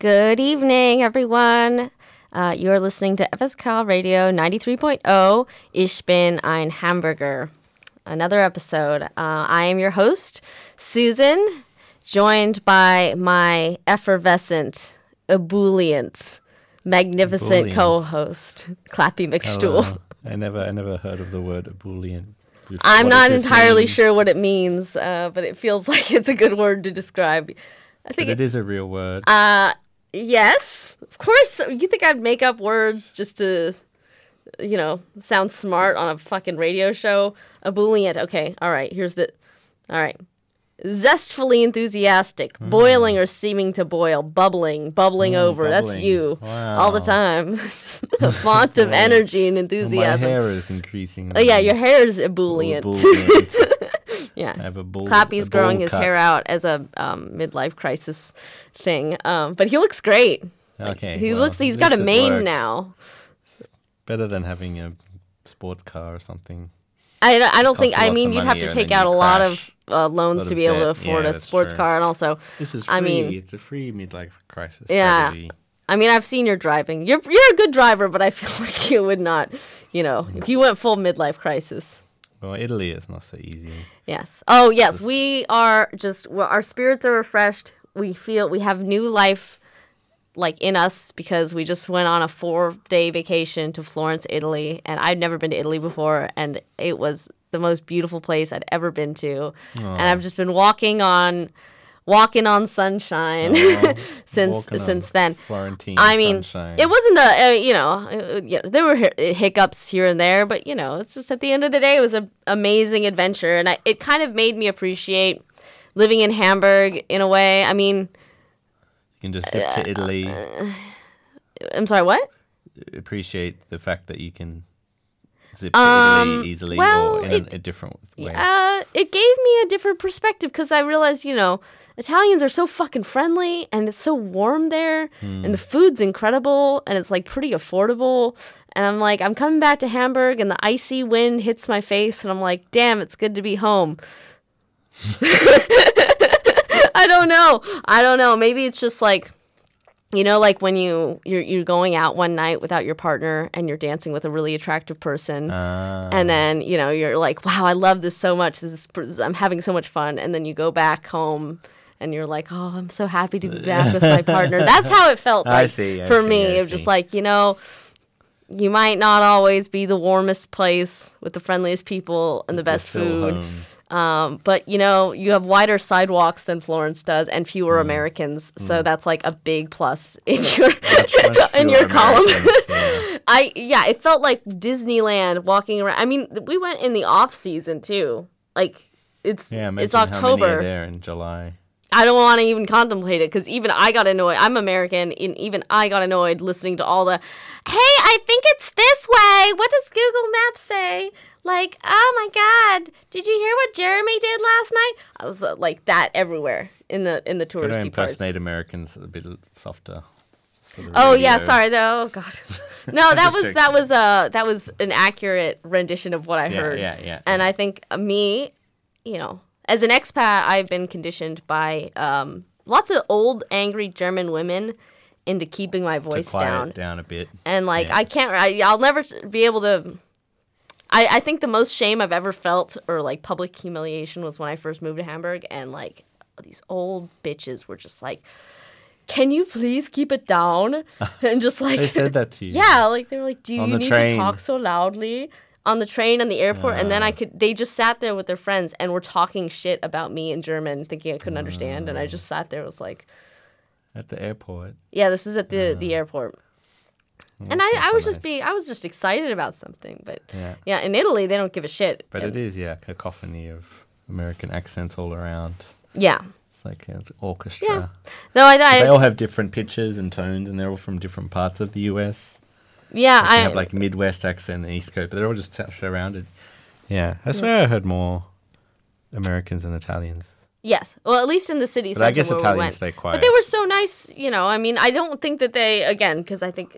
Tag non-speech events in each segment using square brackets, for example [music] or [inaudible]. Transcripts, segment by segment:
Good evening, everyone. Uh, you are listening to FSK Radio 93.0 Ich bin ein Hamburger. Another episode. Uh, I am your host, Susan, joined by my effervescent, ebullient, magnificent Ebullient. co-host, Clappy McStool. Hello. I never, I never heard of the word ebullient. before. I'm What not entirely mean? sure what it means, uh, but it feels [laughs] like it's a good word to describe. I think it is a real word. Uh, yes, of course. You think I'd make up words just to, you know, sound smart on a fucking radio show? Ebullient. Okay, all right. Here's the. All right. Zestfully enthusiastic, hmm. boiling or seeming to boil, bubbling, bubbling hmm, over. That's bubbling. you all the time. [laughs] a [laughs] font of energy and Well, enthusiasm. my hair is increasing. Oh yeah, your hair is ebullient. Oh, ebullient. [laughs] I yeah. have a bull. Clappy's a growing bowl his cut. hair out as a um, midlife crisis thing, um, but he looks great. Okay. He well, looks. He's got a mane worked. now. Better than having a sports car or something. I, don't- I don't think. I mean, you'd have to take out a lot of uh, loans Lot to be able to afford Yeah, a sports true. car, and also, This is free. I mean- it's a free midlife crisis Yeah. strategy. I mean, I've seen your driving. You're you're a good driver, but I feel [laughs] like you would not. You know, if you went full midlife crisis. Well, Italy is not so easy. Yes. Oh, yes. We are just our spirits are refreshed. We feel we have new life like in us because we just went on a 4-day vacation to Florence, Italy, and I'd never been to Italy before and it was the most beautiful place I'd ever been to. And I've just been walking on walking on sunshine Oh, [laughs] since since then. Florentine I mean, sunshine. it wasn't the uh, you know uh, yeah, there were hiccups here and there, but you know it's just at the end of the day it was an amazing adventure, and I, it kind of made me appreciate living in Hamburg in a way. I mean, You can just zip uh, to Italy, I'm sorry, what? appreciate the fact that you can zip to Italy easily Um, well, or in it- a, a different way. Uh, it gave me a different perspective because I realized, you know, Italians are so fucking friendly and it's so warm there and the food's incredible and it's like pretty affordable. And I'm like, I'm coming back to Hamburg and the icy wind hits my face and I'm like, damn, it's good to be home. [laughs] I don't know. I don't know. Maybe it's just like, you know, like when you you're you're going out one night without your partner and you're dancing with a really attractive person Ah, and then you know you're like wow i love this so much this is, i'm having so much fun and then you go back home and you're like oh i'm so happy to be back with my partner [laughs] that's how it felt I see, I for see, me I it was just like you know you might not always be the warmest place with the friendliest people and the best food um, but you know you have wider sidewalks than florence does and fewer Mm. americans so that's like a big plus [laughs] in your Much, [laughs] much in your column yeah. I yeah, it felt like Disneyland walking around. I mean, we went in the off season too. Like it's Yeah, it's imagine How many are October. there in July? I don't want to even contemplate it because even I got annoyed. I'm American, and even I got annoyed listening to all the, "Hey, I think it's this way." What does Google Maps say? Like, oh my God, did you hear what Jeremy did last night? I was uh, like that everywhere in the in the touristy parts. impersonate Americans a bit softer. just for the Oh yeah, sorry though. Oh god. [laughs] No, that was joking. that was uh that was an accurate rendition of what I Yeah, heard. yeah, yeah, And yeah. I think uh, me, you know, as an expat, I've been conditioned by um lots of old angry German women into keeping my voice down. down a bit. And like Yeah. I can't I, I'll never be able to I, I think the most shame I've ever felt or like public humiliation was when I first moved to Hamburg and like these old bitches were just like can you please keep it down? [laughs] And just like They said that to you. yeah, like they were like, "Do you need train. to talk so loudly?" On the train and the airport, and then I ah. could. They just sat there with their friends and were talking shit about me in German, thinking I couldn't understand, and I just ah. sat there. Was like, At the airport. "Yeah, this was at the the ah. airport." And I, I so was just nice. being, I was just excited about something, but Yeah. yeah, in Italy they don't give a shit. But And- it is, yeah, cacophony of American accents all around. yeah, It's like an orchestra. no, I, I They all have different pitches and tones, and they're all from different parts of the US. Yeah, Like, I have like Midwest accent and East Coast, but they're all just surrounded. Yeah, I swear I heard more Americans than Italians. Yes. Well, at least in the city But I guess where we Italians went. stay quiet. But they were so nice, you know. I mean, I don't think that they again because I think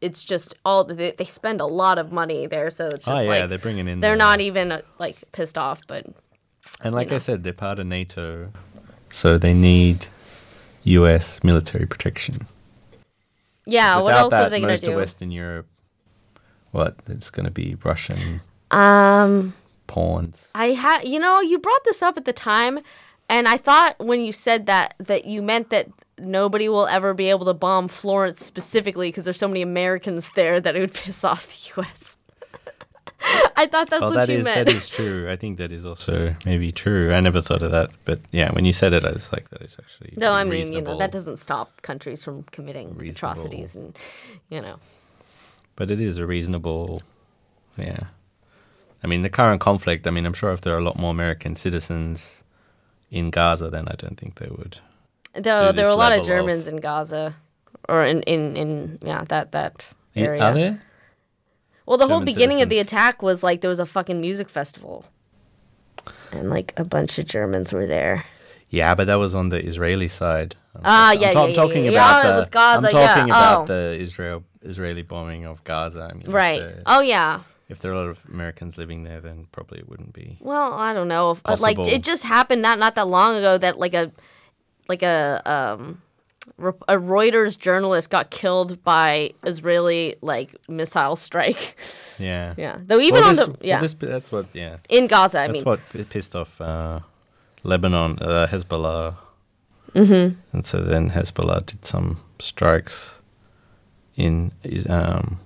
it's just all they, they spend a lot of money there, so it's just Oh yeah, like they're bringing in. they're the- not even uh, like pissed off, but And like know. I said, they're part of NATO, so they need U.S. military protection. Yeah, what else are that, they going to do? most of? Western Europe, what it's going to be Russian Um, pawns. I had, you know, you brought this up at the time, and I thought when you said that that you meant that nobody will ever be able to bomb Florence specifically because there's so many Americans there that it would [laughs] piss off the U.S. [laughs] I thought that's Well, what that you is meant. that is true. I think that is also maybe true. I never thought of that, but yeah, when you said it, I was like, that is actually. no, I mean, you know, that doesn't stop countries from committing atrocities, and you know, But it is a reasonable, yeah. I mean, the current conflict. I mean, I'm sure if there are a lot more American citizens in Gaza, then I don't think they would. though there were a lot of level of- Germans in Gaza, or in in in yeah that that area. Are there? Well, the whole beginning of the attack was like there was a fucking music festival, and like a bunch of Germans were there. Yeah, but that was on the Israeli side. Ah, talk- yeah, ta- yeah, I'm talking yeah, about yeah, the. with Gaza, I'm talking yeah, about oh. the Israel Israeli bombing of Gaza. I mean, Right. the- Oh yeah. If there are a lot of Americans living there, then probably it wouldn't be. Well, I don't know. If, like it just happened not not that long ago that like a like a um a Reuters journalist got killed by Israeli like missile strike. [laughs] Yeah. yeah. Though even Well, on this- the well, yeah this- that's what. Yeah. in Gaza, I That's mean. what pissed off uh, Lebanon, uh, Hezbollah. Mm-hmm. And so then Hezbollah did some strikes in um,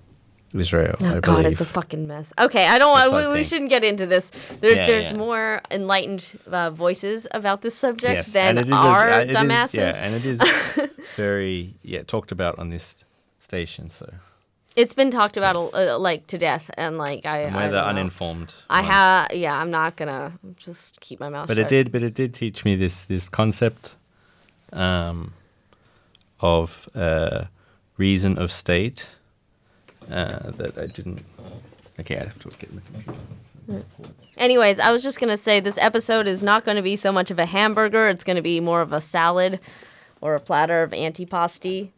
Israel. Oh I God, believe. it's a fucking mess. Okay, I don't want. I We, we shouldn't get into this. There's Yeah, there's yeah. more enlightened uh, voices about this subject yes, than and it is a- our uh, it is- dumbasses. yeah, and it is [laughs] very yeah talked about on this station. So It's been talked about uh, like to death, and like I. and I we're the know. uninformed. I have. Yeah, I'm not gonna just keep my mouth but shut. it did but it did teach me this this concept um, of uh, reason of state uh, that I didn't. Okay, I have to get my computer. Anyways, I was just gonna say this episode is not gonna be so much of a hamburger. It's gonna be more of a salad or a platter of antipasti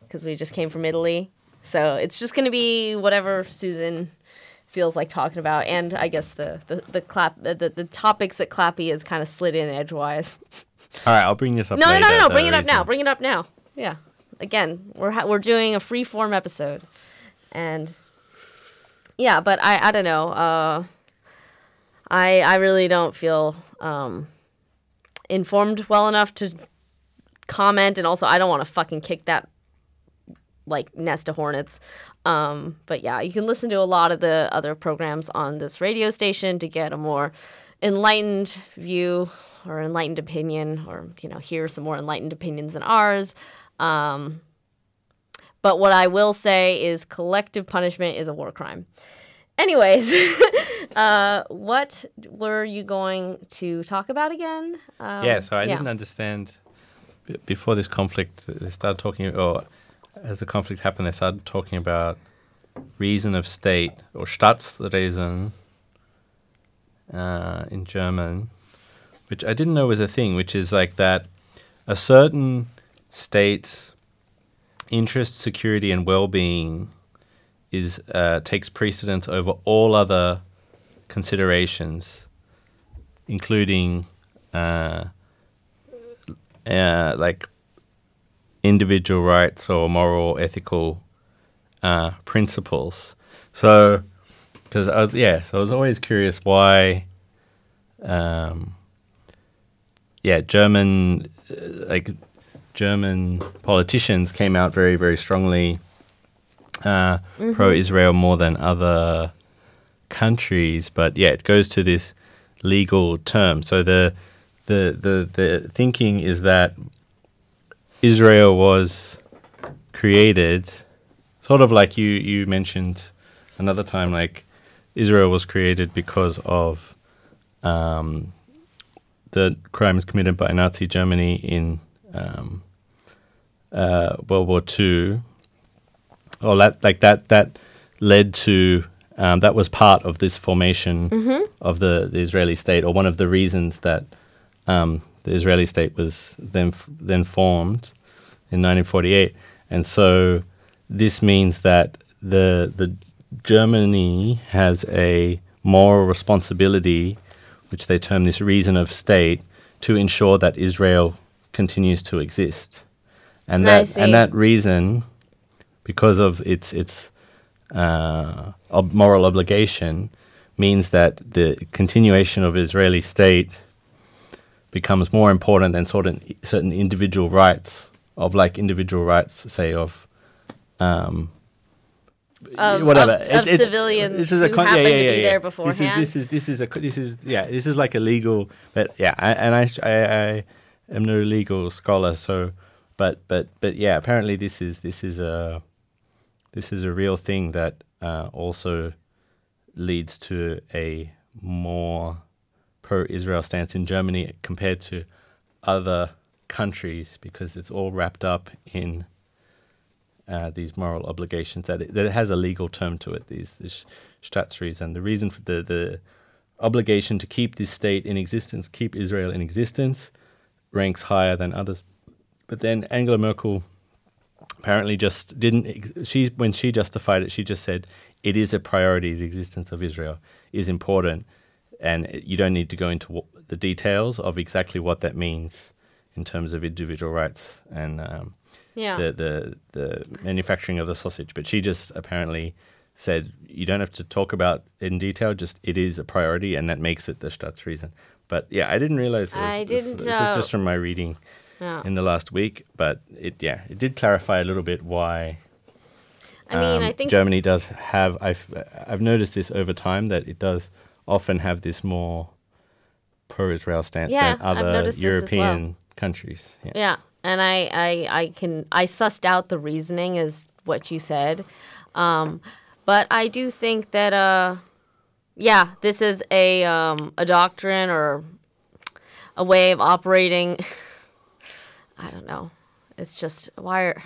because we just came from Italy. So it's just gonna be whatever Susan feels like talking about, and I guess the the the clap the the, the topics that Clappy has kind of slid in edgewise. All right, I'll bring this up. No, no, later, no, no, no. Bring it up now. Bring it up now. Yeah. Again, we're ha- we're doing a free form episode, and yeah, but I I don't know. Uh, I I really don't feel um, informed well enough to comment, and also I don't want to fucking kick that like nest of hornets. Um, but yeah, you can listen to a lot of the other programs on this radio station to get a more enlightened view or enlightened opinion, or you know, hear some more enlightened opinions than ours. Um, but what I will say is collective punishment is a war crime. Anyways, [laughs] uh, what were you going to talk about again? Um, Yeah, so I yeah. didn't understand b- before this conflict. They started talking, or as the conflict happened, they started talking about reason of state or Staatsräson uh, in German, which I didn't know was a thing. Which is like that a certain state's interest, security, and well-being is uh, takes precedence over all other considerations, including uh, uh, like individual rights or moral, ethical uh, principles. So, because I was yeah, so I was always curious why, um, yeah, German uh, like German politicians came out very very strongly uh, pro-Israel more than other countries, but yeah, it goes to this legal term. So the the the the thinking is that Israel was created, sort of like you you mentioned another time, like Israel was created because of um, the crimes committed by Nazi Germany in um, uh, World War Two. Or that like that that led to um, that was part of this formation of the, the Israeli state, or one of the reasons that um, the Israeli state was then f- then formed in 1948, and so this means that the the Germany has a moral responsibility, which they term this reason of state, to ensure that Israel continues to exist, and that and that reason, because of its its uh, ob- moral obligation, means that the continuation of Israeli state becomes more important than certain certain individual rights of like individual rights, say of. Um, Of- whatever. of- of civilians who happen to be there This is this is this is a this is yeah this is like a legal but yeah I, and I, I I am no legal scholar so but but but yeah apparently this is this is a this is a real thing that uh, also leads to a more pro-Israel stance in Germany compared to other countries because it's all wrapped up in uh, these moral obligations that it, that it has a legal term to it. These, these Staatsrechts, and the reason for the the obligation to keep this state in existence, keep Israel in existence, ranks higher than others. But then Angela Merkel apparently just didn't. Ex- she when she justified it, she just said it is a priority. The existence of Israel is important, and you don't need to go into the details of exactly what that means in terms of individual rights and. Um, Yeah. the, the the manufacturing of the sausage. But she just apparently said you don't have to talk about it in detail. Just it is a priority, and that makes it the Staatsräson. But yeah, I didn't realize. This, I this- didn't, This, uh, is just from my reading yeah. in the last week, but it yeah, it did clarify a little bit why. I mean, um, I think Germany does have. I've I've noticed this over time that it does often have this more pro-Israel stance Yeah, than other this as well. European countries. Yeah. Yeah, and I, I, I can I sussed out the reasoning as what you said, um, but I do think that uh, yeah, this is a um, a doctrine or a way of operating. [laughs] I don't know. It's just why are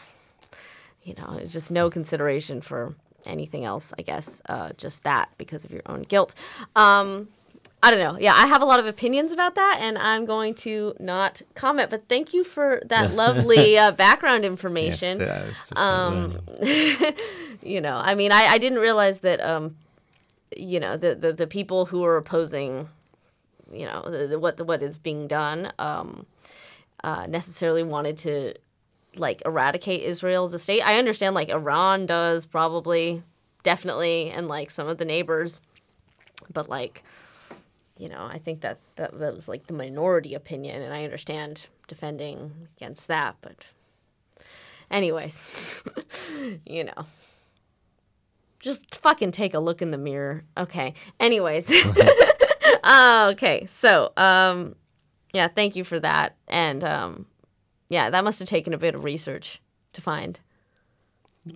you know just no consideration for anything else. I guess uh, just that because of your own guilt. Um, I don't know. Yeah, I have a lot of opinions about that, and I'm going to not comment. But thank you for that [laughs] lovely uh, background Yes, information. yeah, just, uh, Um, [laughs] You know, I mean, I, I didn't realize that. Um, you know, the, the the people who are opposing, you know, the, the, what the, what is being done, um, uh, necessarily wanted to like eradicate Israel as a state. I understand like Iran does probably, definitely, and like some of the neighbors, but like you know, I think that, that that was like the minority opinion, and I understand defending against that. But, anyways, [laughs] you know, just fucking take a look in the mirror. Okay. Anyways, [laughs] [laughs] uh, okay. So, um, yeah, thank you for that, and um, yeah, that must have taken a bit of research to find.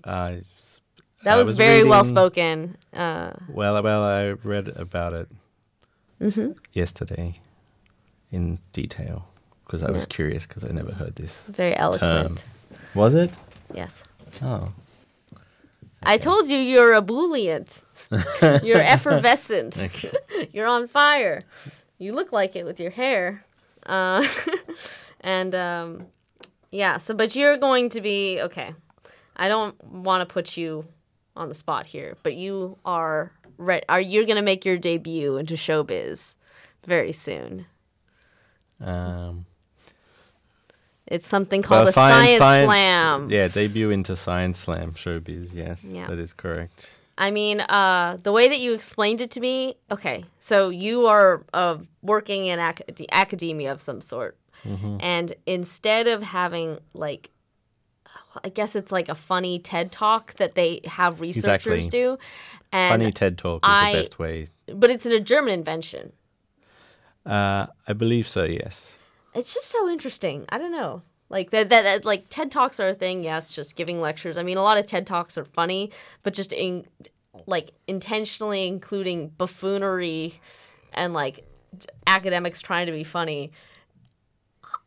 I That was, was very well spoken. Uh, Well, well, I read about it Mm-hmm. yesterday in detail because I was curious because I never heard this. very eloquent. Was it? Yes. Oh, I told you you're ebullient. [laughs] you're effervescent. okay. [laughs] You're on fire. You look like it with your hair. Uh, [laughs] and um, yeah, so but you're going to be okay. I don't want to put you on the spot here, but you are re- are you're going to make your debut into showbiz very soon. Um, It's something called well, a science, slam. Yeah, debut into Science Slam showbiz. Yes, Yeah. that is correct. I mean, uh, the way that you explained it to me, okay, so you are uh, working in acad- academia of some sort. Mm-hmm. And instead of having, like, I guess it's like a funny TED talk that they have researchers Exactly. do. And, Funny TED talk is I- the best way. But it's in a German invention. Uh, I believe so. Yes. It's just so interesting. I don't know. Like that, that, that like TED Talks are a thing. Yes, just giving lectures. I mean, a lot of TED Talks are funny, but just in like intentionally including buffoonery and like academics trying to be funny.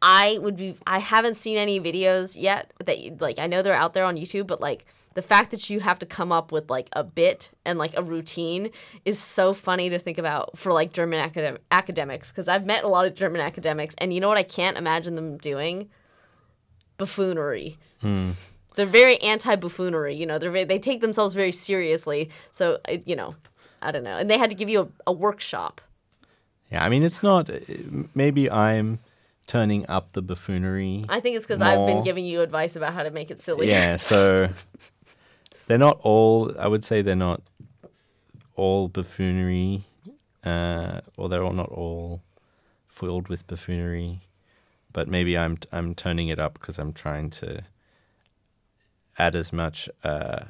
I would be. I haven't seen any videos yet that you, like I know they're out there on YouTube, but like the fact that you have to come up with like a bit and like a routine is so funny to think about for like German academ- academics because I've met a lot of German academics and you know what I can't imagine them doing buffoonery. They're very anti buffoonery. You know, they're very, they take themselves very seriously. So uh, you know, I don't know, and they had to give you a, a workshop. Yeah, I mean, it's not. Maybe I'm turning up the buffoonery. I think it's because I've been giving you advice about how to make it silly. yeah, so [laughs] they're not all. I would say they're not all buffoonery, uh, or they're all not all filled with buffoonery. But maybe I'm I'm turning it up because I'm trying to add as much uh,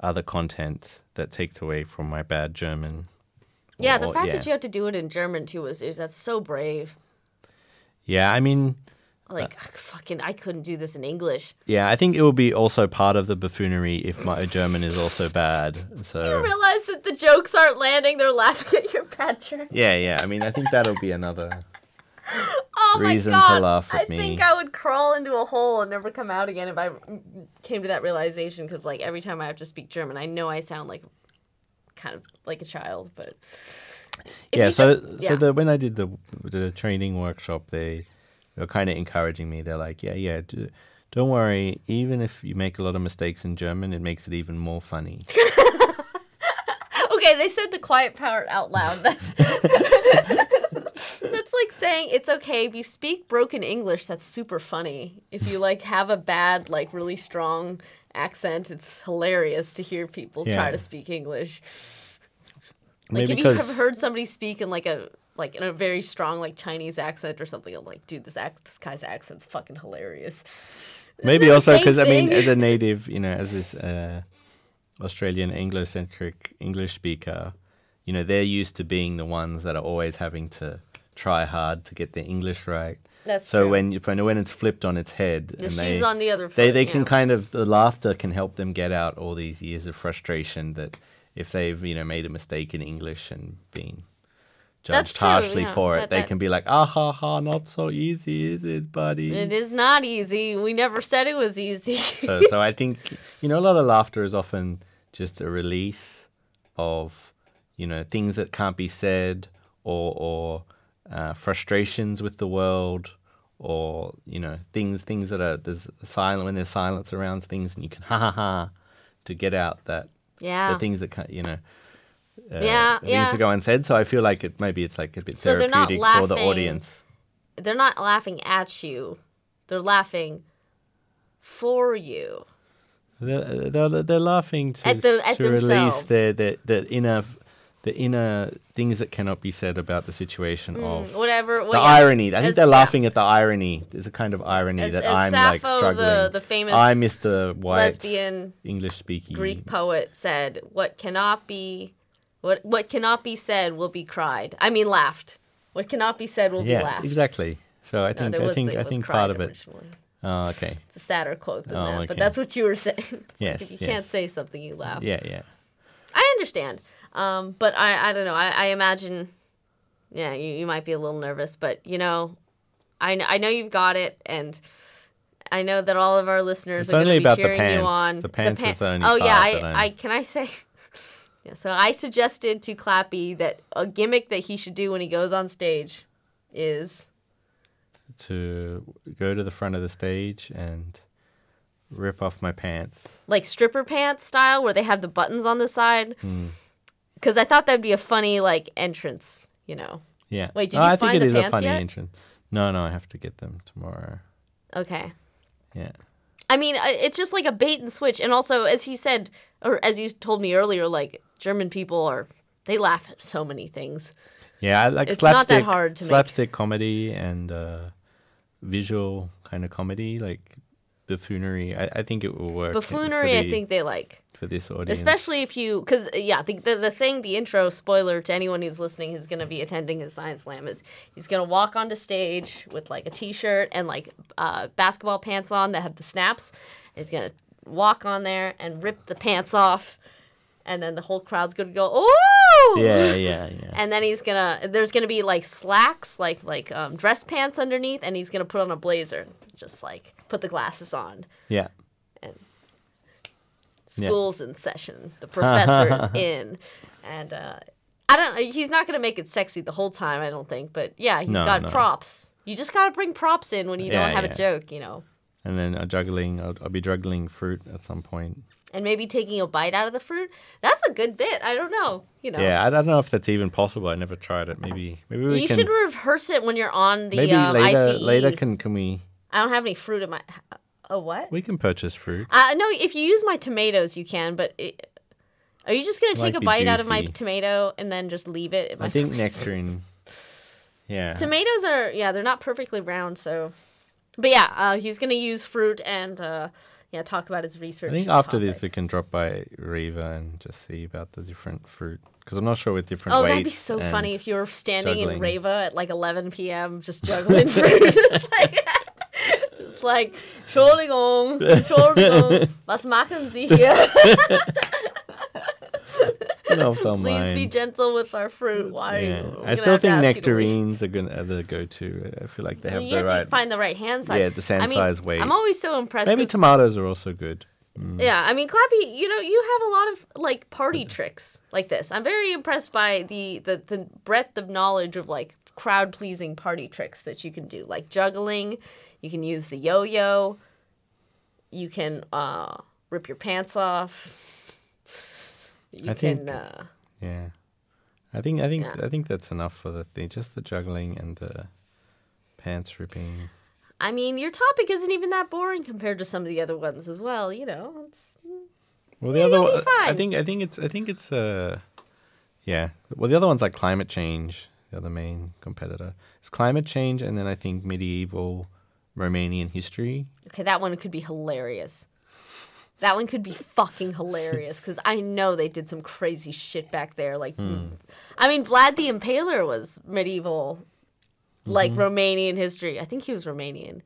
other content that takes away from my bad German. Yeah, the fact yeah. that you have to do it in German too is, is that's so brave. Yeah, I mean, Like fucking, I couldn't do this in English. yeah, I think it will be also part of the buffoonery if my German is also bad. So You realize that the jokes aren't landing; they're laughing at your bad German. yeah, yeah. I mean, I think that'll be another. Oh Reason my to laugh at I think me. I would crawl into a hole and never come out again if I came to that realization. Because like every time I have to speak German, I know I sound like kind of like a child, but if yeah, so just- so the when I did the the training workshop, they they were kind of encouraging me. They're like, yeah, yeah, d- don't worry. Even if you make a lot of mistakes in German, it makes it even more funny. [laughs] Okay, they said the quiet part out loud. [laughs] That's, like saying it's okay if you speak broken English. That's super funny. If you like have a bad, like really strong accent, it's hilarious to hear people try to speak English. Like Maybe if you have heard somebody speak in like a like in a very strong like Chinese accent or something, I'm like, dude, this ac- this guy's accent's fucking hilarious. maybe also because I mean, as a [laughs] native, you know, as this uh, Australian Anglo-centric English speaker, you know, they're used to being the ones that are always having to try hard to get their English right. That's So true. when you, when when it's flipped on its head, the and shoes they, on the other foot, they they can kind of the laughter can help them get out all these years of frustration that if they've you know made a mistake in English and been judged true, harshly yeah, for it, that- they that- can be like, ah ha ha, not so easy, is it, buddy? It is not easy. We never said it was easy. so [laughs] so I think you know a lot of laughter is often just a release of you know things that can't be said or or uh, frustrations with the world or you know things things that are there's silent when there's silence around things and you can ha ha ha to get out that yeah. the things that can't you know uh, Yeah, things yeah. that go unsaid so I feel like it maybe it's like a bit So they're not therapeutic for the audience They're not laughing at you. They're laughing for you. They're, they're, they're laughing to, At the- at to release their, their, their inner the inner things that cannot be said about the situation of Whatever. Well, the yeah. irony. I think they're yeah. laughing at the irony. There's a kind of irony As- that as I'm like struggling. the- the famous I'm Mr. White, lesbian English speaking. Greek poet said, "What cannot be, what what cannot be said will be cried. I mean, laughed. What cannot be said will Yeah, be laughed." exactly. So I think there I think it I think part of it. originally. Oh, okay. It's a sadder quote than Oh, that, okay. but that's what you were [laughs] saying. Like Yes, if you yes. can't say something, you laugh. Yeah, yeah. I understand. Um, but I, I don't know. I, I imagine, yeah, you, you might be a little nervous, but you know, I, I know you've got it, and I know that all of our listeners It's are going to be about the cheering you on. The pants is the only Oh yeah, I, I can I say. So I suggested to Clappy that a gimmick that he should do when he goes on stage is To go to the front of the stage and rip off my pants. like stripper pants style, where they have the buttons on the side. Hmm. Because I thought that'd be a funny like entrance, you know. Yeah. Wait, did Oh, you I find think it the is a pants funny yet? entrance. No, no, I have to get them tomorrow. Okay. Yeah. I mean, it's just like a bait and switch. And also, as he said, or as you told me earlier, like German people are, they laugh at so many things. Yeah, like It's not that slapstick, hard to make. slapstick comedy and uh, visual kind of comedy, like buffoonery. I, I think it will work. Buffoonery, I think they like. for this audience, Especially if you, because, yeah, the, the, the thing, the intro spoiler to anyone who's listening who's going to be attending his Science Slam is he's going to walk onto stage with like a t shirt and like uh, basketball pants on that have the snaps. He's going to walk on there and rip the pants off. And then the whole crowd's going to go, ooh! Yeah, yeah, yeah. and then he's gonna there's gonna be like slacks like like um, dress pants underneath and he's gonna put on a blazer just like put the glasses on yeah. And school's in session the [laughs] professor's in and uh i don't he's not gonna make it sexy the whole time i don't think but yeah he's No, got no. props you just gotta bring props in when you Yeah, don't have yeah. a joke you know And then uh, juggling, I'll, I'll be juggling fruit at some point. and maybe taking a bite out of the fruit. That's a good bit. I don't know. You know. Yeah, I don't know if that's even possible. I never tried it. Maybe maybe we you can should rehearse it when you're on the maybe um, later ICE. later can can we I don't have any fruit in my. Oh what? we can purchase fruit. Uh, no, if you use my tomatoes, you can. But it, are you just gonna take a bite out of my tomato and then just leave it? In my I think freezer? nectarine. Yeah. Tomatoes are yeah, they're not perfectly round, so. But yeah, uh, he's gonna use fruit and uh, yeah, talk about his research. I think after this topic. we can drop by Rewe and just see about the different fruit because I'm not sure with different Oh, that'd be so funny if you were standing in juggling. Rewe at like 11 p.m. just juggling [laughs] fruit. [laughs] like, it's like, Entschuldigung, [laughs] Entschuldigung, was machen Sie hier? [laughs] No, Please be gentle with our fruit. Why? Yeah. I still think ask you to leave. nectarines are gonna are the go-to. I feel like they have You the to right. find the right hand size. Yeah, the hand I mean, size weight. I'm always so impressed. Maybe tomatoes are also good. Mm. Yeah, I mean, Clappy, you know, you have a lot of like party tricks like this. I'm very impressed by the the, the breadth of knowledge of like crowd pleasing party tricks that you can do, like juggling. You can use the yo-yo. You can uh, rip your pants off. You I can. think- uh, Yeah, I think I think Yeah. I think that's enough for the thing. Just the juggling and the pants ripping. I mean, your topic isn't even that boring compared to some of the other ones as well. You know, it's, Well, the Yeah, other one, I think I think it's I think it's uh, yeah. Well, the other one's like climate change. The other main competitor is climate change, and then I think medieval Romanian history. Okay, that one could be hilarious. That one could be fucking hilarious because I know they did some crazy shit back there. Like, hmm. I mean, Vlad the Impaler was medieval, like mm-hmm. Romanian history. I think he was Romanian.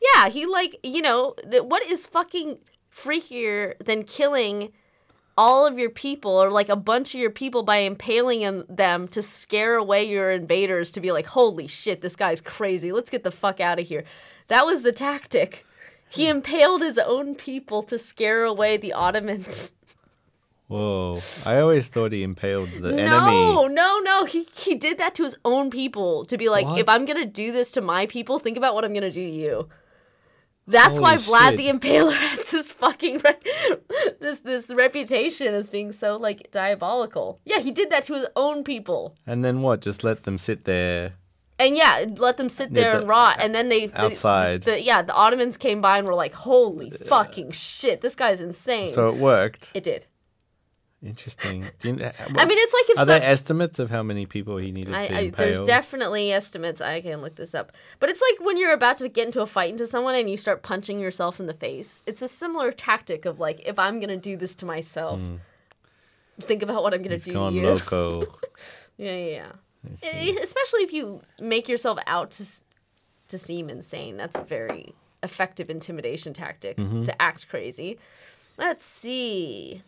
Yeah, he like you know th- what is fucking freakier than killing all of your people or like a bunch of your people by impaling them to scare away your invaders to be like, holy shit, this guy's crazy. Let's get the fuck out of here. That was the tactic. He impaled his own people to scare away the Ottomans. Whoa! I always thought he impaled the No, enemy. no, no. no. He he did that to his own people to be like, What? if I'm gonna do this to my people, think about what I'm gonna do to you. That's why Holy Vlad shit. the Impaler [laughs] has this fucking re- this this reputation as being so like diabolical. Yeah, he did that to his own people. And then what? Just let them sit there. And yeah, let them sit there the- and rot. And then they outside. The, yeah, the Ottomans came by and were like, "Holy fucking shit, this guy's insane." So it worked. it did. Interesting. [laughs] You, uh, I mean, it's like if are some, there estimates of how many people he needed I, to I, impale? there's definitely estimates. I can look this up. But it's like when you're about to get into a fight into someone and you start punching yourself in the face. It's a similar tactic of like, if I'm gonna do this to myself, hmm. think about what I'm gonna It's do gone to you. loco. [laughs] Yeah, yeah, yeah. Especially if you make yourself out to to seem insane. That's a very effective intimidation tactic mm-hmm. to act crazy. Let's see.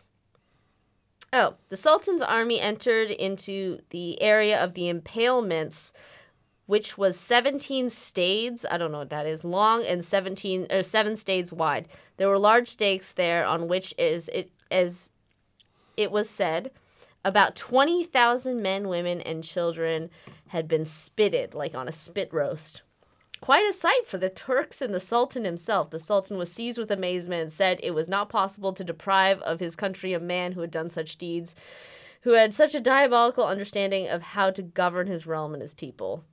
Oh, the Sultan's army entered into the area of the impalements, which was 17 stades, I don't know what that is, long and 17 or 7 stades wide. There were large stakes there on which is it as it was said about 20,000 men, women, and children had been spitted, like on a spit roast. Quite a sight for the Turks and the Sultan himself. The Sultan was seized with amazement and said it was not possible to deprive of his country a man who had done such deeds, who had such a diabolical understanding of how to govern his realm and his people.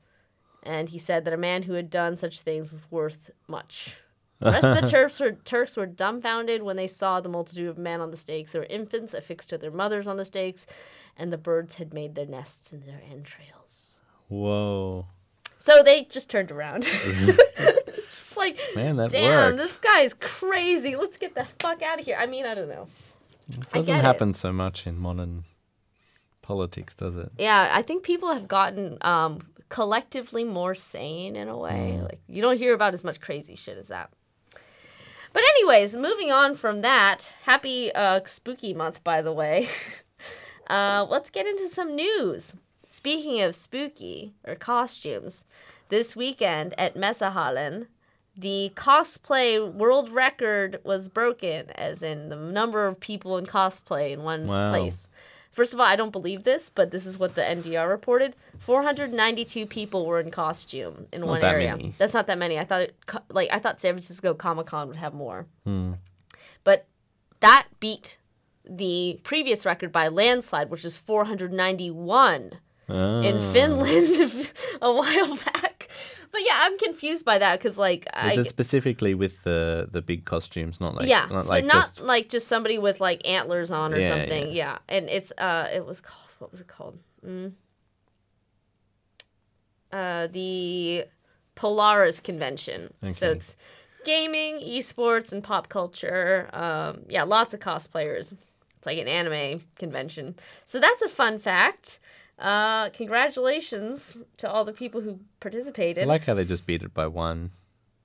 And he said that a man who had done such things was worth much. The rest of the [laughs] Turks were, Turks were dumbfounded when they saw the multitude of men on the stakes. There were infants affixed to their mothers on the stakes, and the birds had made their nests in their entrails. Whoa. So they just turned around. [laughs] just like, Man, that damn, worked. this guy's crazy. Let's get the fuck out of here. I mean, I don't know. This doesn't get it. happen so much in modern politics, does it? Yeah, I think people have gotten um, collectively more sane in a way. Like you don't hear about as much crazy shit as that. But anyways, moving on from that, happy uh, spooky month, by the way. [laughs] uh, let's get into some news. Speaking of spooky or costumes, this weekend at Messehallen, the cosplay world record was broken, as in the number of people in cosplay in one Wow. place. First of all, I don't believe this, but this is what the NDR reported. 492 people were in costume in one that area. many. That's not that many. I thought it, like I thought San Francisco Comic Con would have more. Hmm. But that beat the previous record by landslide, which is 491 in Finland [laughs] a while back. But yeah, I'm confused by that because like I, Is it specifically with the the big costumes, not like yeah, not so like not just like just somebody with like antlers on or Yeah, something. Yeah. and it's uh, it was called what was it called? Mm. Uh, the Polaris Convention. So it's gaming, esports, and pop culture. Um, yeah, lots of cosplayers. It's like an anime convention. So that's a fun fact. Uh, congratulations to all the people who participated. I like how they just beat it by one.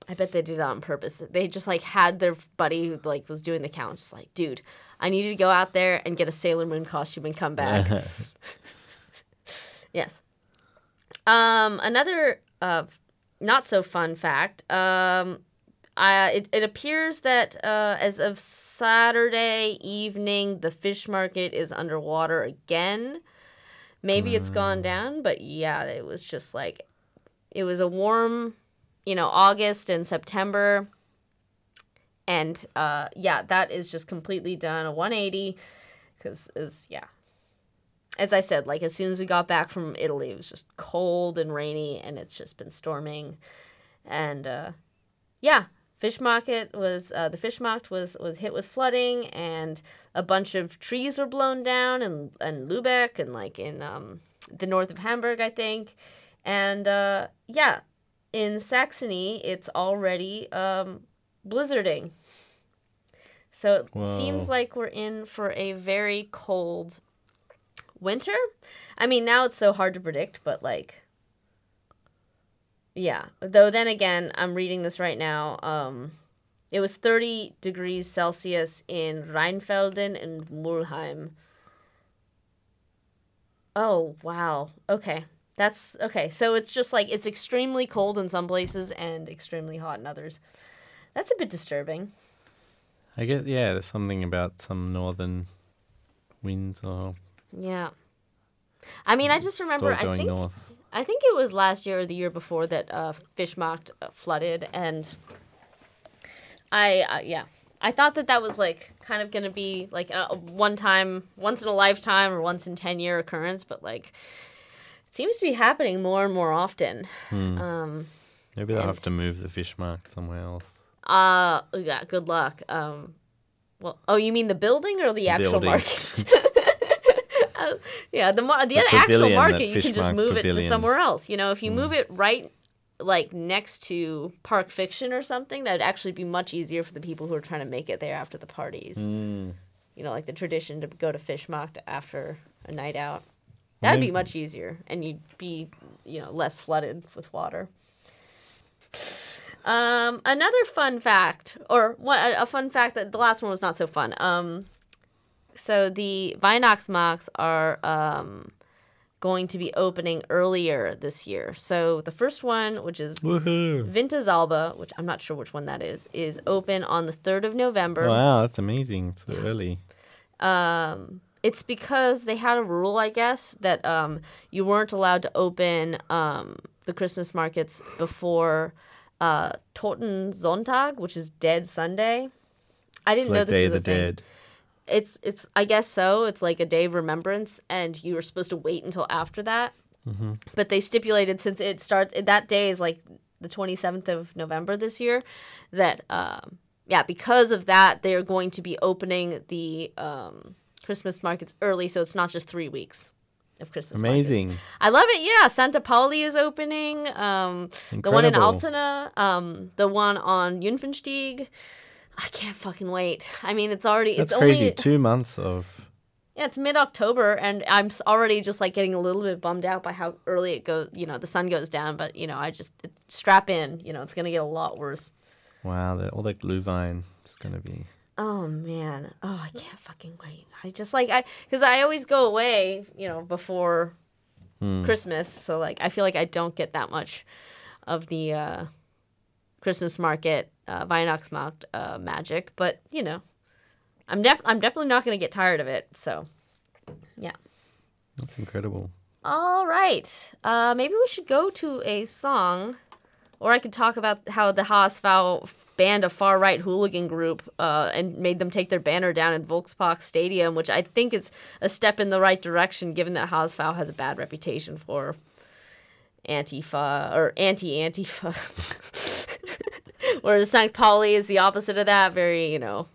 I bet they did it on purpose. They just like had their buddy who like was doing the count, just like, dude, I need you to go out there and get a Sailor Moon costume and come back. [laughs] [laughs] yes. Um, another uh, not so fun fact. Um, I, it, it appears that uh, as of Saturday evening, the fish market is underwater again. Maybe it's gone down, but yeah, it was just like it was a warm, you know, August and September. And uh, yeah, that is just completely done a 180 because is yeah. As I said, like as soon as we got back from Italy, it was just cold and rainy, and it's just been storming, and uh, yeah, fish market was uh, the fish market was was hit with flooding, and a bunch of trees were blown down, and and Lübeck, and like in um, the north of Hamburg, I think, and uh, yeah, in Saxony, it's already um, blizzarding. So it Whoa. seems like we're in for a very cold winter. I mean, now it's so hard to predict, but like, yeah. Though then again, I'm reading this right now. Um, it was 30 degrees Celsius in Rheinfelden and Mulheim. Oh, wow. Okay. That's okay. So it's just like it's extremely cold in some places and extremely hot in others. That's a bit disturbing. I guess yeah, there's something about some northern winds or Yeah. I mean, I just remember. I going think north. I think it was last year or the year before that uh, Fischmarkt uh, flooded, and I uh, yeah, I thought that that was like kind of gonna be like a, one time, once in a lifetime or once in ten year occurrence, but like it seems to be happening more and more often. Hmm. Um, Maybe they'll and- have to move the fish market somewhere else. uh, yeah, good luck. Um, well, oh, you mean the building or the actual building. market? [laughs] Uh, [laughs] yeah, the mar- the, The actual market you can just move it to somewhere else. You know, if you move it right like next to Park Fiction or something, that'd actually be much easier for the people who are trying to make it there after the parties. Mm. You know, like the tradition to go to Fischmarkt after a night out. That'd be much easier, and you'd be, you know, less flooded with water. Um, another fun fact, or one, a a fun fact that the last one was not so fun. Um, so the Weihnachtsmarkts are um, going to be opening earlier this year. So the first one, which is Woohoo! Wintersalbe, which I'm not sure which one that is, is open on the 3rd of November. Wow, that's amazing. It's so early. Um, it's because they had a rule, I guess, that um, you weren't allowed to open um, the Christmas markets before uh, Toten Sonntag, which is Dead Sunday. I didn't know this Day was of a the thing. Dead. It's it's I guess so. It's like a day of remembrance, and you were supposed to wait until after that. Mm-hmm. But they stipulated since it starts that day is like the twenty seventh of November this year, that um, yeah, because of that, they are going to be opening the um, Christmas markets early, so it's not just three weeks of Christmas. markets. Amazing. I love it. Yeah, Sankt Pauli is opening. Um, the one in. Altona, um, the one on Jungfernstieg. I can't fucking wait. I mean, it's already That's it's crazy. only Two months of yeah, it's mid October, and I'm already just like getting a little bit bummed out by how early it goes. You know, the sun goes down, but you know, I just strap in. You know, it's gonna get a lot worse. wow, that all that Glühwein is gonna be. Oh man, oh I can't fucking wait. I just like I because I always go away, you know, before Hmm. Christmas, so like I feel like I don't get that much of the uh, Christmas market, uh, Weihnachtsmarkt uh, magic, but you know, I'm def I'm definitely not gonna get tired of it. So, yeah. That's incredible. All right. Uh, maybe we should go to a song Or I could talk about how the HSV banned a far right hooligan group uh, and made them take their banner down in Volkspark Stadium, which I think is a step in the right direction given that HSV has a bad reputation for Antifa or anti Antifa. [laughs] [laughs] Whereas St. Pauli is the opposite of that, very, you know,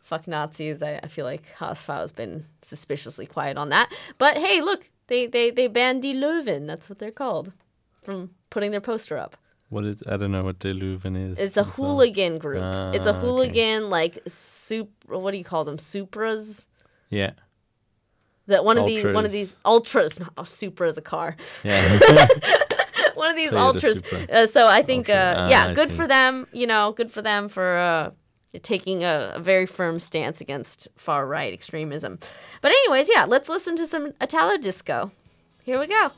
fuck Nazis. I, I feel like HSV has been suspiciously quiet on that. But hey, look, they, they, they banned Die Löwen. That's what they're called from putting their poster up. What is? I don't know what the Löwen is. It's a hooligan group. it's a Ah, okay. hooligan like sup. What do you call them? Supras. Yeah, That one of these one of these ultras. Not, oh, Supra is a car. yeah. [laughs] [laughs] [laughs] One of these Toyota ultras. Uh, so I think, uh, Ah, yeah, I good for them. You know, good for them for uh, taking a, a very firm stance against far right extremism. But anyways, yeah, let's listen to some Italo disco. Here we go.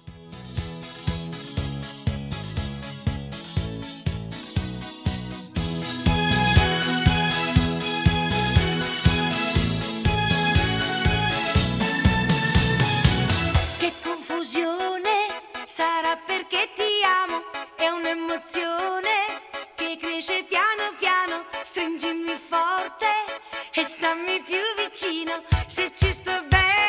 Sarà perché ti amo, è un'emozione che cresce piano piano, stringimi forte e stammi più vicino, se ci sto bene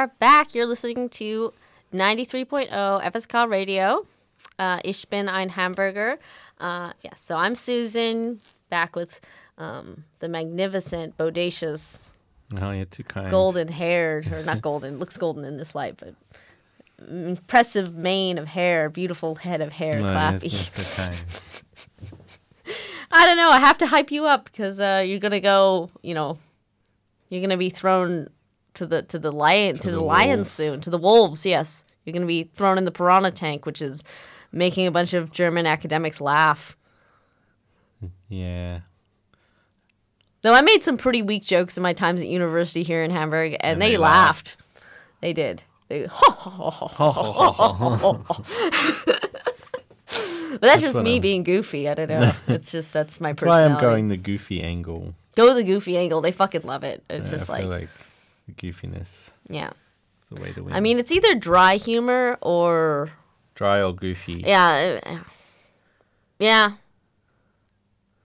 are back. You're listening to 93.0 FSK Radio. Uh, ich bin ein Hamburger. Uh, yes, so I'm Susan, back with um, the magnificent, bodacious, Oh, you're too kind. golden haired, or not golden, looks golden in this light, but impressive mane of hair, beautiful head of hair, No, clappy. so kind. [laughs] I don't know. I have to hype you up because uh, you're gonna go. You know, you're gonna be thrown to the to the lion to, the, the lions soon. To the wolves, yes. You're gonna be thrown in the piranha tank, which is making a bunch of German academics laugh. Yeah. Though I made some pretty weak jokes in my times at university here in Hamburg, and, And they, they laughed. They did. They, [laughs] but that's, just me I'm- being goofy. I don't know. [laughs] it's just that's my That's why personality. I'm going the goofy angle. Go the goofy angle. They fucking love it. It's Yeah, just like, like goofiness yeah. is the way to win. I mean, it's either dry humor or dry or goofy. yeah, uh, yeah,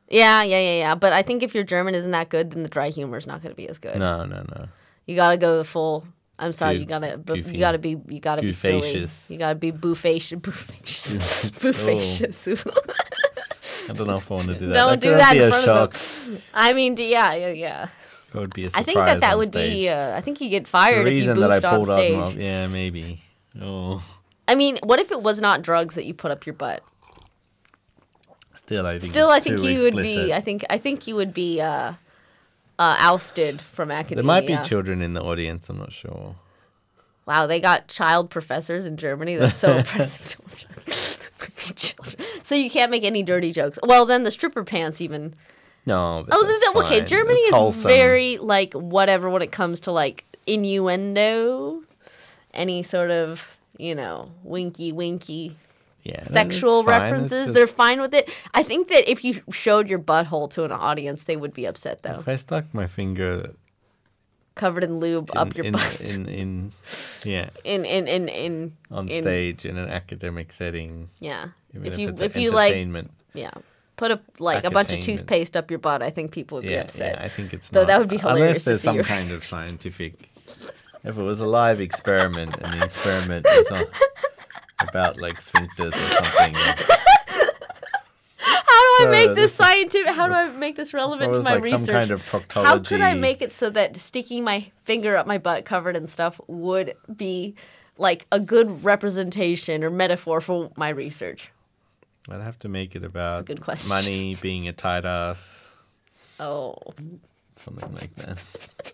yeah, yeah, yeah, yeah. But I think if your German isn't that good, then the dry humor is not going to be as good. No, no, no. You gotta go the full. I'm sorry, you gotta, bu- you gotta be, you gotta be silly. Goofacious. You gotta be boofacious, boofacious, boofacious. I don't know if I want to do that. Don't that do that in front shock. of them. I mean, yeah, yeah, yeah. It would be a I surprise think that that would stage. be. Uh, I think you get the fired if you that I boofed on stage. Rob- Yeah, maybe. Oh, I mean, what if it was not drugs that you put up your butt? still, I think. Still, I think you would be. I think. I think you would be uh, uh, ousted from academia. There might be children in the audience. I'm not sure. Wow, they got child professors in Germany. That's so [laughs] impressive. [laughs] So you can't make any dirty jokes. Well, then the stripper pants even. No. Oh, that's then, okay. fine. Germany It's is wholesome. very like whatever when it comes to like innuendo, any sort of you know winky winky yeah, sexual it's fine. It's references. They're fine with it. I think that if you showed your butthole to an audience, they would be upset though. If I stuck my finger Covered in lube in, up your in, butt. in, in, yeah, [laughs] In in in in on stage in an academic setting, yeah. even If you it's if you like yeah, put a like a bunch of toothpaste up your butt, I think people would be upset. yeah, I think it's Though not. that would be hilarious Unless there's some kind of scientific. If it was a live experiment and the experiment was on, about like sphincters or something, How do I make this this scientific? How do I make this relevant to my like research? some kind of proctology. How could I make it so that sticking my finger up my butt covered in stuff would be like a good representation or metaphor for my research? I'd have to make it about good question. money, being a tight ass, Oh, something like that. [laughs]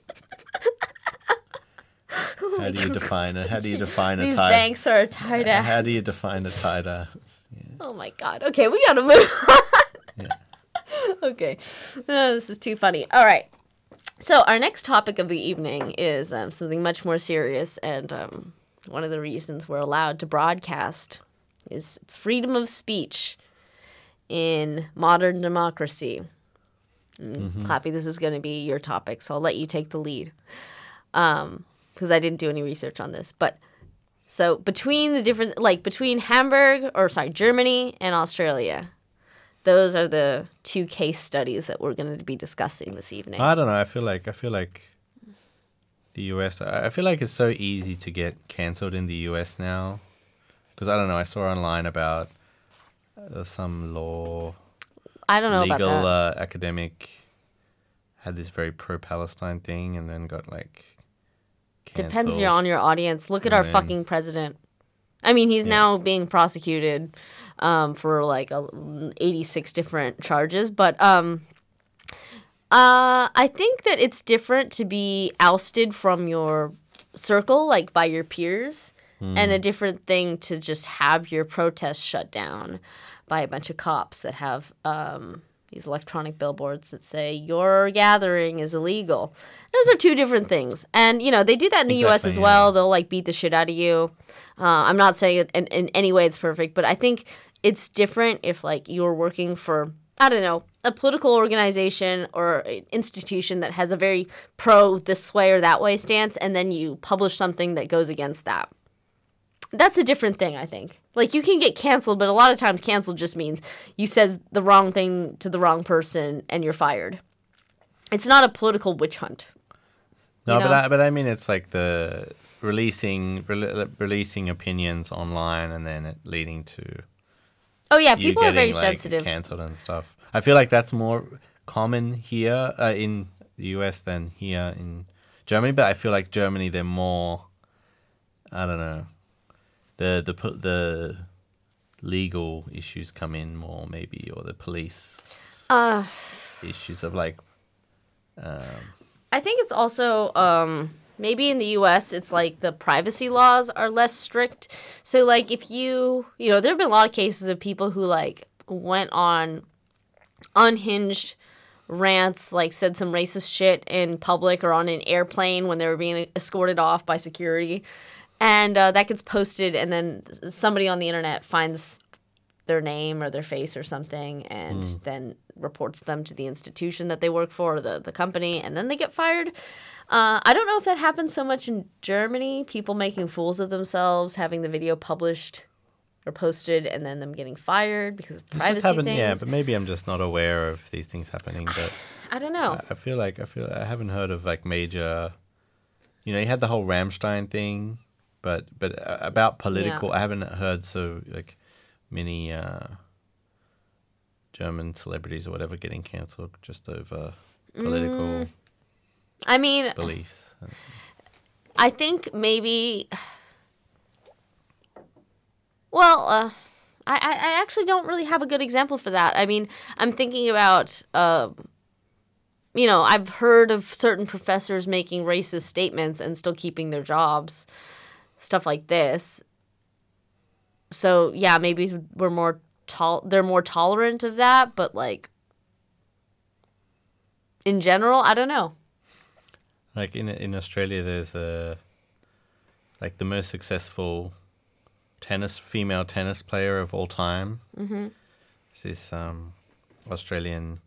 How do you define it? How do you define a these tight? banks are a tight ass. How do you define a tight ass? Yeah. Oh my god. Okay, we gotta move on. Yeah. [laughs] okay, Uh, this is too funny. All right. So our next topic of the evening is um, something much more serious, and um, one of the reasons we're allowed to broadcast is it's freedom of speech in modern democracy. Mm, Clappy, this is going to be your topic, so I'll let you take the lead. Um, because I didn't do any research on this, but so between the different, like between Hamburg or sorry, Germany and Australia, those are the two case studies that we're going to be discussing this evening. I don't know. I feel like I feel like the US. I I feel like it's so easy to get cancelled in the US now because I don't know. I saw online about uh, some law I don't know legal about that. uh, academic had this very pro-Palestine thing and then got like Depends cancelled. your- on your audience. Look at And our then- fucking president. I mean, he's Yeah. now being prosecuted um, for like a, 86 different charges, but um, uh, I think that it's different to be ousted from your circle, like by your peers, and a different thing to just have your protest shut down by a bunch of cops that have um, these electronic billboards that say your gathering is illegal. Those are two different things, and you know they do that in the U.S. As yeah. well. They'll like beat the shit out of you. Uh, I'm not saying it in, in any way it's perfect, but I think it's different if like you're working for I don't know a political organization or an institution that has a very pro this way or that way stance, and then you publish something that goes against that. That's a different thing, I think. Like you can get canceled, but a lot of times canceled just means you said the wrong thing to the wrong person and you're fired. It's not a political witch hunt. No, you but? I, but I mean, it's like the releasing rele- releasing opinions online and then it leading to oh yeah, people are very like, sensitive. cancelled and stuff. I feel like that's more common here uh, in the US than here in Germany. But I feel like Germany, they're more. I don't know. The the the legal issues come in more maybe, or the police Uh, issues of like I think it's also um, maybe in the U.S. it's like the privacy laws are less strict. So like if you you know there have been a lot of cases of people who like went on unhinged rants, like said some racist shit in public or on an airplane when they were being escorted off by security, and uh, that gets posted, and then somebody on the internet finds their name or their face or something and then reports them to the institution that they work for or the, the company and then they get fired uh, i don't know if that happens so much in germany people making fools of themselves having the video published or posted and then them getting fired because of privacy things Yeah, but maybe I'm just not aware of these things happening. But [sighs] i don't know I feel like I feel I haven't heard of like major. You know, you had the whole Rammstein thing, but but uh, about political, Yeah. I haven't heard so like many uh, German celebrities or whatever getting cancelled just over political Mm. i mean beliefs. I think maybe. Well, uh, I, I I actually don't really have a good example for that. I mean, I'm thinking about, uh, you know, I've heard of certain professors making racist statements and still keeping their jobs, stuff like this. So yeah, maybe we're more tol- they're more tolerant of that, but like in general, I don't know. Like in in Australia, there's a like the most successful tennis female tennis player of all time. Mm-hmm. It's this um, Australian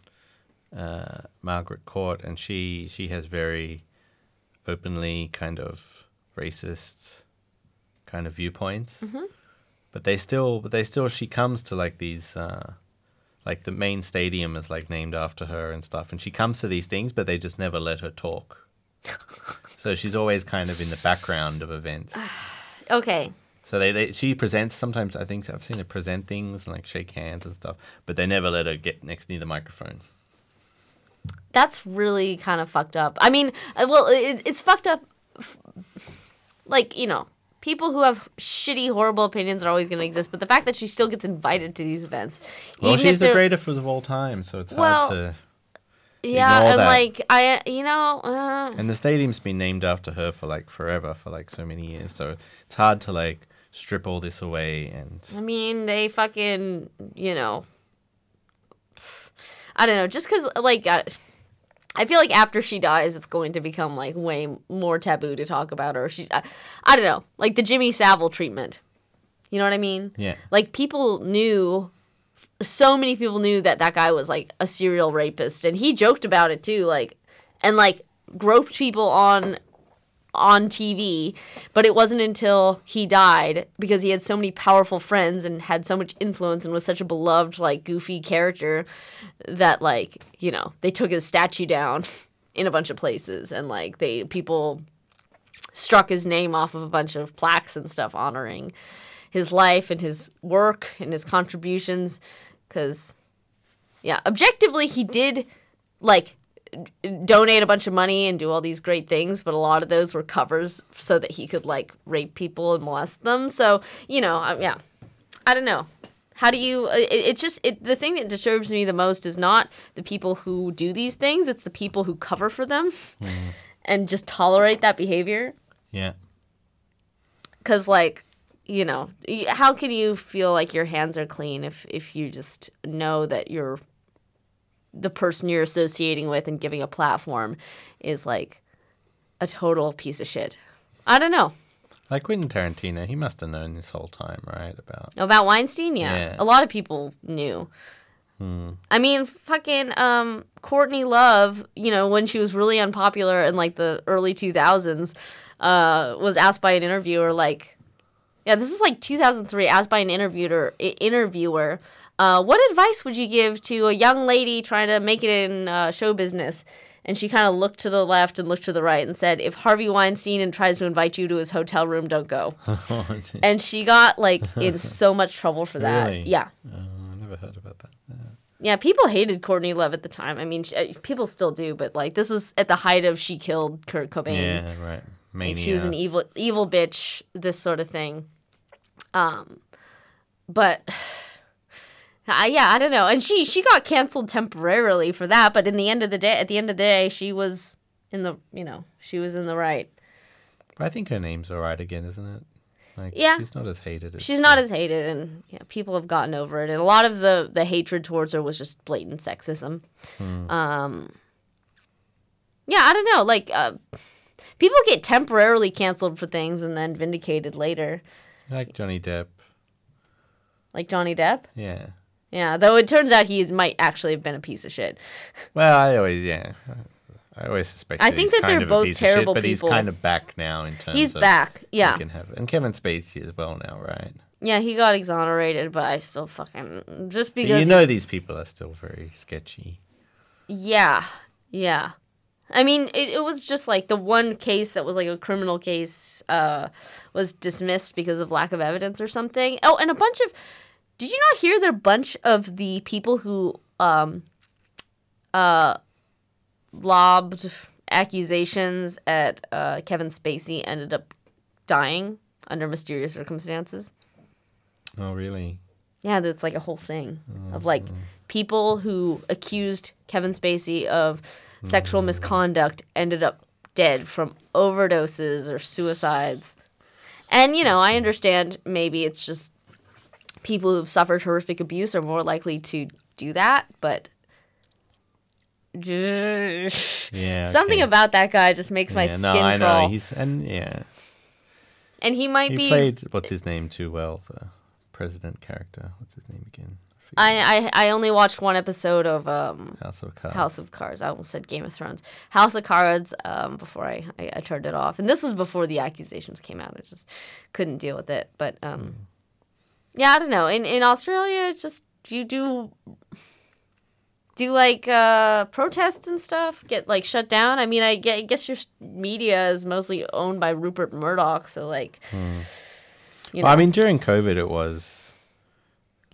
uh, Margaret Court, and she she has very openly kind of racist kind of viewpoints. But they still, but they still, she comes to like these. Uh, like the main stadium is like named after her and stuff and she comes to these things but they just never let her talk [laughs] so she's always kind of in the background of events [sighs] Okay, so they, they she presents sometimes i think i've seen her present things and like shake hands and stuff but they never let her get next near the microphone that's really kind of fucked up. I mean, uh, well, it, it's fucked up. f- Like you know, people who have shitty, horrible opinions are always going to exist. But the fact that she still gets invited to these events, well she's the greatest of all time so it's Well, hard to yeah, and that. like I, you know, uh, and the stadium's been named after her for like forever for like so many years so it's hard to like strip all this away and I mean, they fucking, you know, I don't know, just because like. I, I feel like after she dies, it's going to become like way more taboo to talk about her. She, I, I don't know, like the Jimmy Savile treatment. You know what I mean? yeah like people knew so many people knew that that guy was like a serial rapist and he joked about it too like and like groped people on on TV but it wasn't until he died because he had so many powerful friends and had so much influence and was such a beloved like goofy character that like you know they took his statue down [laughs] in a bunch of places and like they people struck his name off of a bunch of plaques and stuff honoring his life and his work and his contributions because yeah objectively he did like donate a bunch of money and do all these great things but a lot of those were covers so that he could like rape people and molest them. So you know yeah. I don't know. How do you uh, it, it's just it, the thing that disturbs me the most is not the people who do these things it's the people who cover for them mm-hmm. and just tolerate that behavior. Yeah. Because like you know how can you feel like your hands are clean if if you just know that you're the person you're associating with and giving a platform is like a total piece of shit. I don't know. Like quentin tarantino he must have known this whole time right about about weinstein? Yeah, Yeah. a lot of people knew. I mean, fucking um, Courtney Love, you know, when she was really unpopular in like the early 2000s, uh, was asked by an interviewer, like, yeah, this is like 2003, asked by an interviewer, interviewer, uh, what advice would you give to a young lady trying to make it in uh, show business? And she kind of looked to the left and looked to the right and said, "If Harvey Weinstein and tries to invite you to his hotel room, don't go." [laughs] and she got like [laughs] in so much trouble for that. Really? Yeah. Oh, I never heard about that. Yeah, people hated Courtney Love at the time. I mean, she, uh, people still do, but like this was at the height of she killed Kurt Cobain. Yeah, right. Mania. Like, she was an evil evil bitch, this sort of thing. Um, but uh, yeah, I don't know. And she she got canceled temporarily for that, but in the end of the day, at the end of the day, she was in the you know she was in the right. But I think her name's all right again, isn't it? Like, Yeah. She's not as hated as She's not as hated, and yeah, people have gotten over it. And a lot of the the hatred towards her was just blatant sexism. Um, yeah, I don't know. Like, uh, people get temporarily canceled for things and then vindicated later, like Johnny Depp. like Johnny Depp. Yeah. Yeah, though it turns out he is, might actually have been a piece of shit. [laughs] Well, I always yeah. I always suspect. I that think that they're kind of a both of shit, terrible but people. he's kind of back now in terms. He's of back. he Yeah, can have and Kevin Spacey as well now, right? yeah, he got exonerated, but I still fucking just But because you know these people are still very sketchy. Yeah, yeah. I mean, it, it was just like the one case that was like a criminal case uh, was dismissed because of lack of evidence or something. Oh, and a bunch of. Did you not hear that a bunch of the people who um, uh, lobbed accusations at uh, Kevin Spacey ended up dying under mysterious circumstances? Oh, really? Yeah, that's like a whole thing of like people who accused Kevin Spacey of sexual misconduct ended up dead from overdoses or suicides. And you know, I understand maybe it's just people who've suffered horrific abuse are more likely to do that, but [laughs] Yeah. something okay. about that guy just makes my skin no, I crawl. know. He's and yeah, and he might he be played what's his name too well, the president character. What's his name again? I, I I only watched one episode of um House of Cards. House of Cards. I almost said Game of Thrones. House of Cards. Um, before I, I I turned it off, and this was before the accusations came out. I just couldn't deal with it. But um, yeah, I don't know. In in Australia, it's just you do do like uh protests and stuff get like shut down. I mean, I guess your media is mostly owned by Rupert Murdoch, so like. You know, Well, I mean, during COVID, it was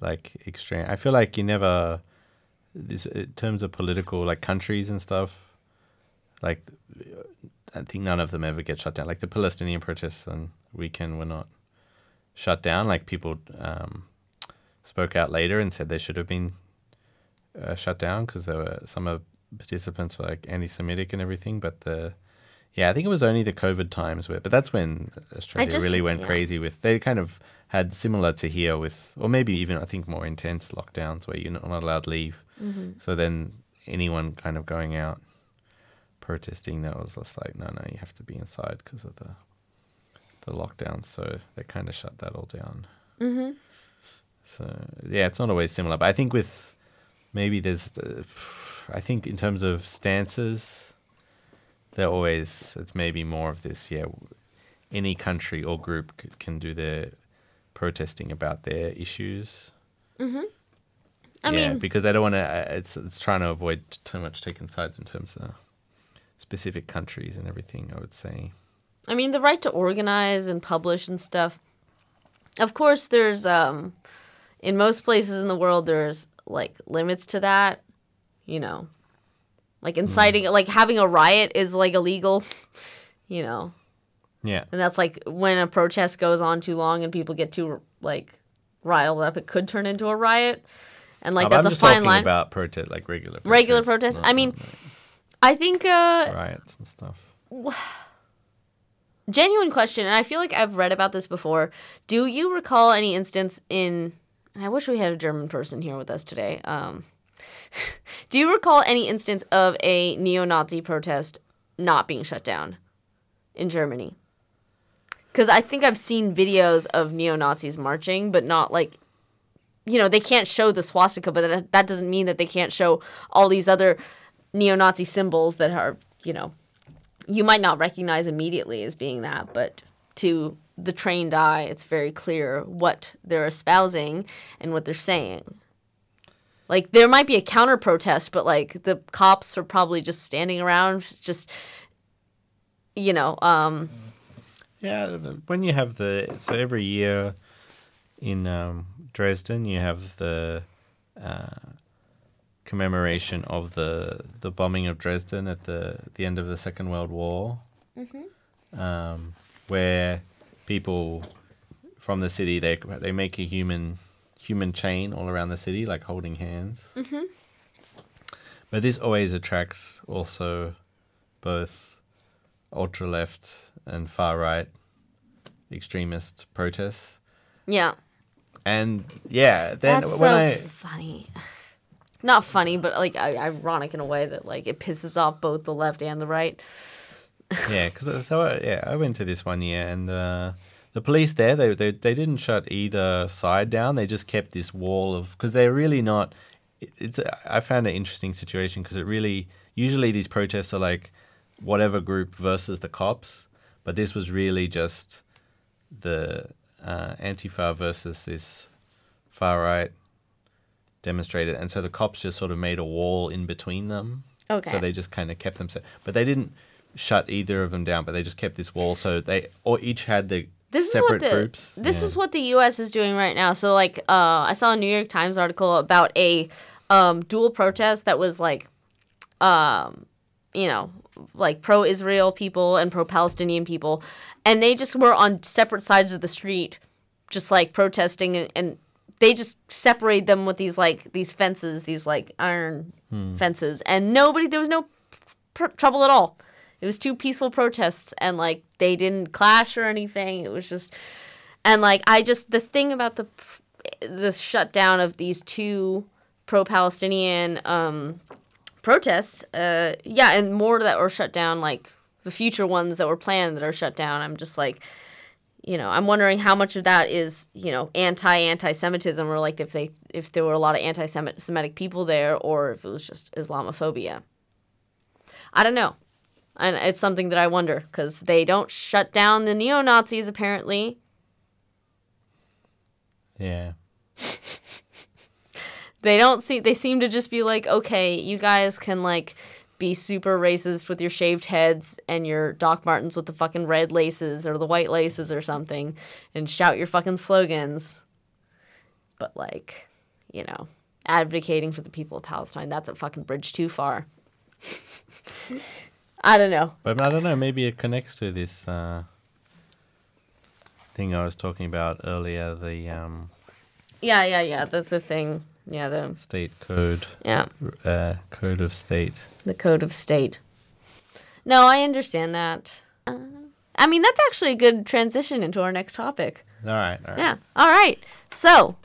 like extreme. I feel like you never, this in terms of political like countries and stuff. Like, I think none of them ever get shut down. Like the Palestinian protests on weekend were not shut down. Like people um, spoke out later and said they should have been uh, shut down because there were some of participants were like anti-Semitic and everything. But the yeah, I think it was only the COVID times where, but that's when Australia just- really went yeah. crazy with. They kind of had similar to here with, or maybe even I think more intense lockdowns where you're not allowed to leave. Mm-hmm. So then anyone kind of going out protesting, that was just like, no, no, you have to be inside because of the the lockdowns. So they kind of shut that all down. Mm-hmm. So yeah, it's not always similar, but I think with maybe there's, uh, I think in terms of stances, they're always it's maybe more of this. Yeah, any country or group c- can do their protesting about their issues. Mm-hmm. I yeah, mean, because they don't want to. It's it's trying to avoid too much taking sides in terms of specific countries and everything. I would say. I mean, the right to organize and publish and stuff. Of course, there's um, in most places in the world, there's like limits to that. You know, like inciting, like having a riot is like illegal. [laughs] You know, Yeah. and that's like when a protest goes on too long and people get too like riled up, it could turn into a riot. And like but that's I'm a just fine talking line. about protest, like regular protests, Regular protests. I mean, not, I think uh, riots and stuff. Genuine question, and I feel like I've read about this before. Do you recall any instance in? I wish we had a German person here with us today. Um, [laughs] do you recall any instance of a neo-Nazi protest not being shut down in Germany? Because I think I've seen videos of neo Nazis marching, but not like, you know, they can't show the swastika, but that, that doesn't mean that they can't show all these other neo Nazi symbols that are, you know, you might not recognize immediately as being that, but to the trained eye, it's very clear what they're espousing and what they're saying. Like there might be a counter protest, but like the cops are probably just standing around, just you know, um, Yeah, when you have the so every year in um, Dresden, you have the uh, commemoration of the the bombing of Dresden at the the end of the Second World War, um, where people from the city they they make a human human chain all around the city, like holding hands. But this always attracts also both ultra left and far right extremist protests. yeah. And yeah, then That's when so I funny. [laughs] Not funny, but like ironic in a way that like it pisses off both the left and the right. [laughs] yeah, because so I, yeah, I went to this one year, and uh, the police there they, they they didn't shut either side down. They just kept this wall of because they're really not. It's I found an interesting situation because it really usually these protests are like whatever group versus the cops, but this was really just the uh, Antifa versus this far right demonstrated, and so the cops just sort of made a wall in between them. Okay. So they just kind of kept them, se- but they didn't shut either of them down. But they just kept this wall, so they or each had the this is separate what the groups. this Yeah. is what the U.S. is doing right now. So like, uh, I saw a New York Times article about a um, dual protest that was like, um, you know, like pro-Israel people and pro-Palestinian people, and they just were on separate sides of the street, just like protesting, and, and they just separated them with these like these fences, these like iron fences, and nobody there was no pr- trouble at all. It was two peaceful protests, and like they didn't clash or anything. It was just, and like I just the thing about the the shutdown of these two pro-Palestinian um, protests, uh, yeah, and more that were shut down, like the future ones that were planned that are shut down. I'm just like, you know, I'm wondering how much of that is, you know, anti anti-Semitism, or like if they if there were a lot of anti-Semitic people there, or if it was just Islamophobia. I don't know, and it's something that I wonder because they don't shut down the neo Nazis apparently. yeah. [laughs] they don't see they seem to just be like okay you guys can like be super racist with your shaved heads and your doc martens with the fucking red laces or the white laces or something and shout your fucking slogans but like you know advocating for the people of palestine that's a fucking bridge too far [laughs] i don't know But I don't know. Maybe it connects to this uh, thing I was talking about earlier. The um, yeah yeah yeah that's the thing yeah the state code, yeah uh, code of state. the code of state. No, I understand that. Uh, I mean, that's actually a good transition into our next topic. All right. All right. Yeah. All right. So,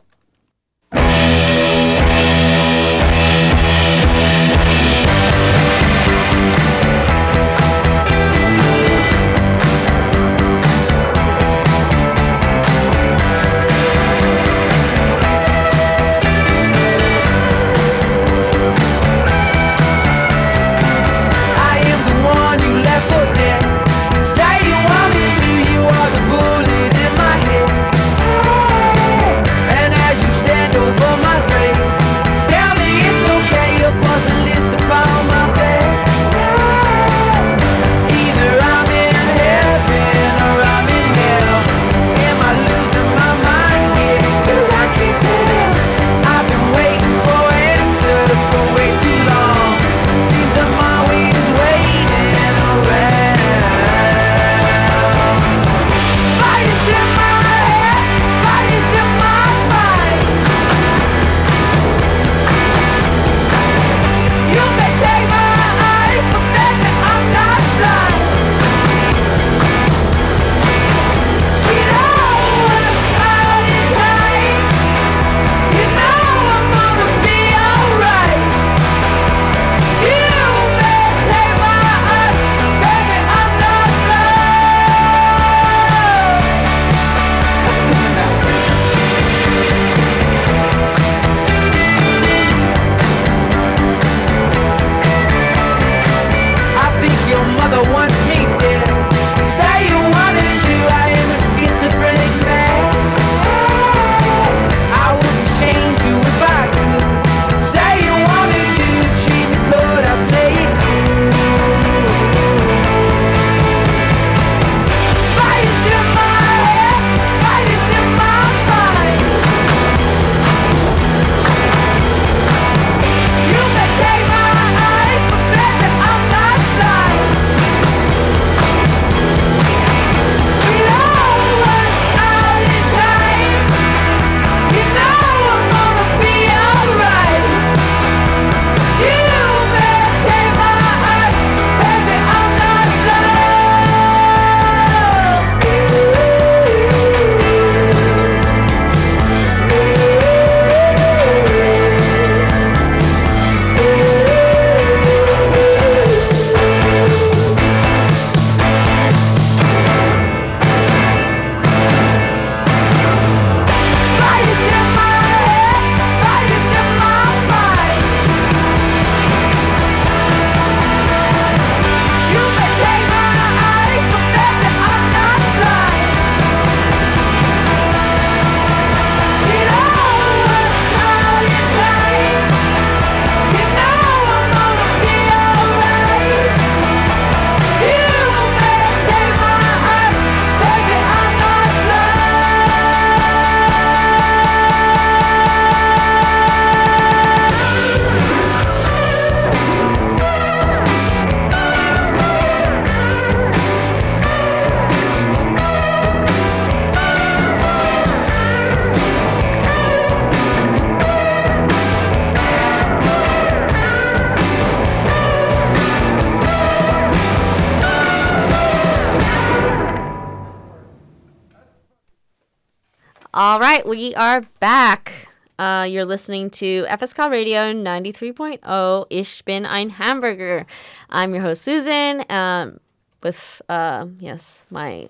back. Uh, you're listening to FSK Radio 93.0 Ich bin ein Hamburger. I'm your host, Susan, um, with, uh, yes, my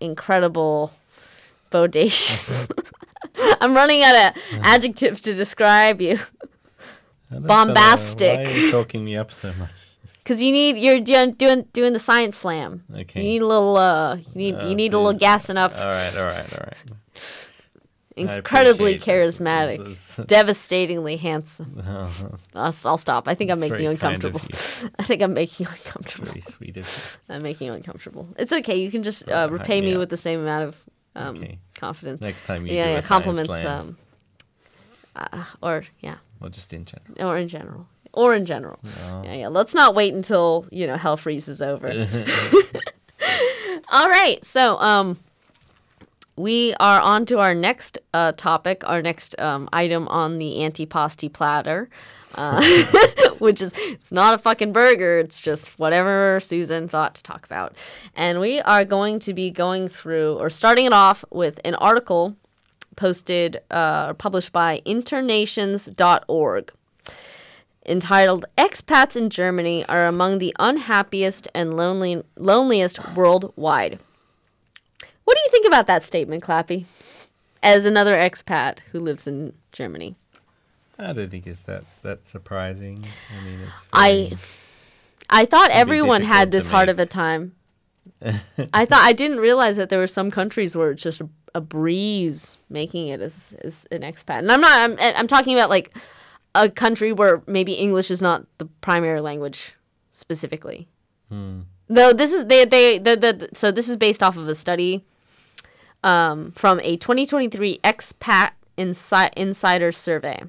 incredible, bodacious. [laughs] I'm running out of adjectives to describe you. Know, Bombastic. Why are you talking me up so much? [laughs] Cause you need you're doing doing doing the science slam. Okay. You need a little uh you need Oh, you need a little gassing up. All right, all right, all right. Incredibly charismatic, This is- [laughs] devastatingly handsome. I'll, I'll stop. I think I'm making you very kind of uncomfortable. [laughs] I think I'm making you uncomfortable. Very sweet of you. [laughs] I'm making you uncomfortable. It's okay. You can just uh, repay me with the same amount of um, Okay. confidence. Next time you yeah, do yeah, compliments. Um, uh, or yeah, or just in general. or in general, or in general. Oh. Yeah, yeah. Let's not wait until you know hell freezes over. All right, so um, we are on to our next uh, topic, our next um, item on the antipasti platter, uh, [laughs] which is it's not a fucking burger. It's just whatever Susan thought to talk about, and we are going to be going through or starting it off with an article posted uh, or published by internations.org entitled Expats in Germany are among the unhappiest and lonely, loneliest worldwide. What do you think about that statement, Clappy? As another expat who lives in Germany. I don't think it's that that surprising. I mean, it's I I thought everyone had this hard of a time. [laughs] I thought I didn't realize that there were some countries where it's just a, a breeze making it as, as an expat. And I'm not I'm I'm talking about like a country where maybe English is not the primary language specifically. Hmm. Though this is they they the, the so this is based off of a study um, from a 2023 expat insi- insider survey.